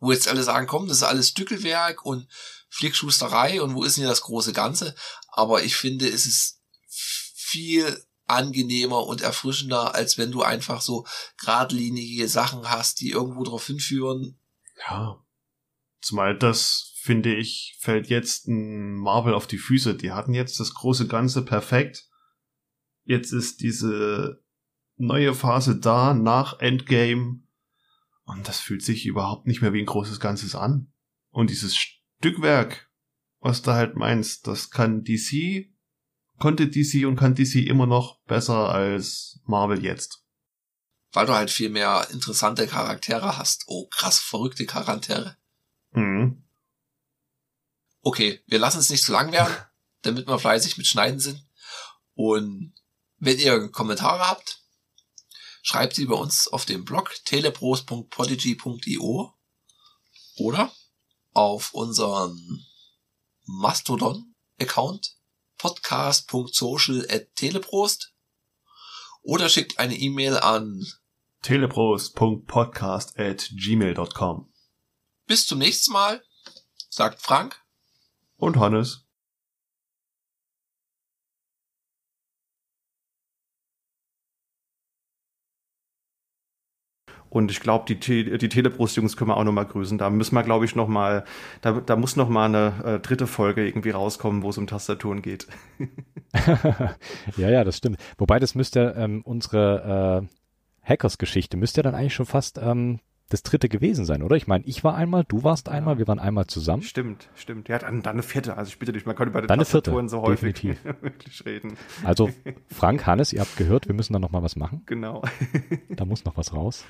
Wo jetzt alle sagen, komm, das ist alles Stückelwerk und Flickschusterei und wo ist denn hier das große Ganze? Aber ich finde, es ist viel angenehmer und erfrischender, als wenn du einfach so geradlinige Sachen hast, die irgendwo drauf hinführen. Ja. Zumal das, finde ich, fällt jetzt ein Marvel auf die Füße. Die hatten jetzt das große Ganze perfekt. Jetzt ist diese neue Phase da nach Endgame. Und das fühlt sich überhaupt nicht mehr wie ein großes Ganzes an. Und dieses Stückwerk, was du halt meinst, das kann DC, konnte DC und kann DC immer noch besser als Marvel jetzt. weil du halt viel mehr interessante Charaktere hast. Oh, krass, verrückte Charaktere. Mhm. Okay, wir lassen es nicht zu lang werden, damit wir fleißig mit Schneiden sind. Und wenn ihr Kommentare habt, schreibt sie bei uns auf dem Blog telepros.podigy.io oder auf unseren Mastodon-Account podcast.social@teleprost oder schickt eine E-Mail an teleprost.podcast at gmail.com. bis zum nächsten Mal, sagt Frank. Und Hannes. Und ich glaube, die, Te die Telebrust-Jungs können wir auch nochmal grüßen. Da müssen wir, glaube ich, nochmal, da, da muss nochmal eine äh, dritte Folge irgendwie rauskommen, wo es um Tastaturen geht. ja, ja, das stimmt. Wobei das müsste ähm, unsere äh, Hackers-Geschichte müsste dann eigentlich schon fast ähm, das dritte gewesen sein, oder? Ich meine, ich war einmal, du warst einmal, wir waren einmal zusammen. Stimmt, stimmt. Ja, dann, dann eine vierte. Also ich bitte dich, man kann über die Dann Tastaturen so häufig wirklich reden. Also Frank, Hannes, ihr habt gehört, wir müssen da noch mal was machen. Genau. Da muss noch was raus.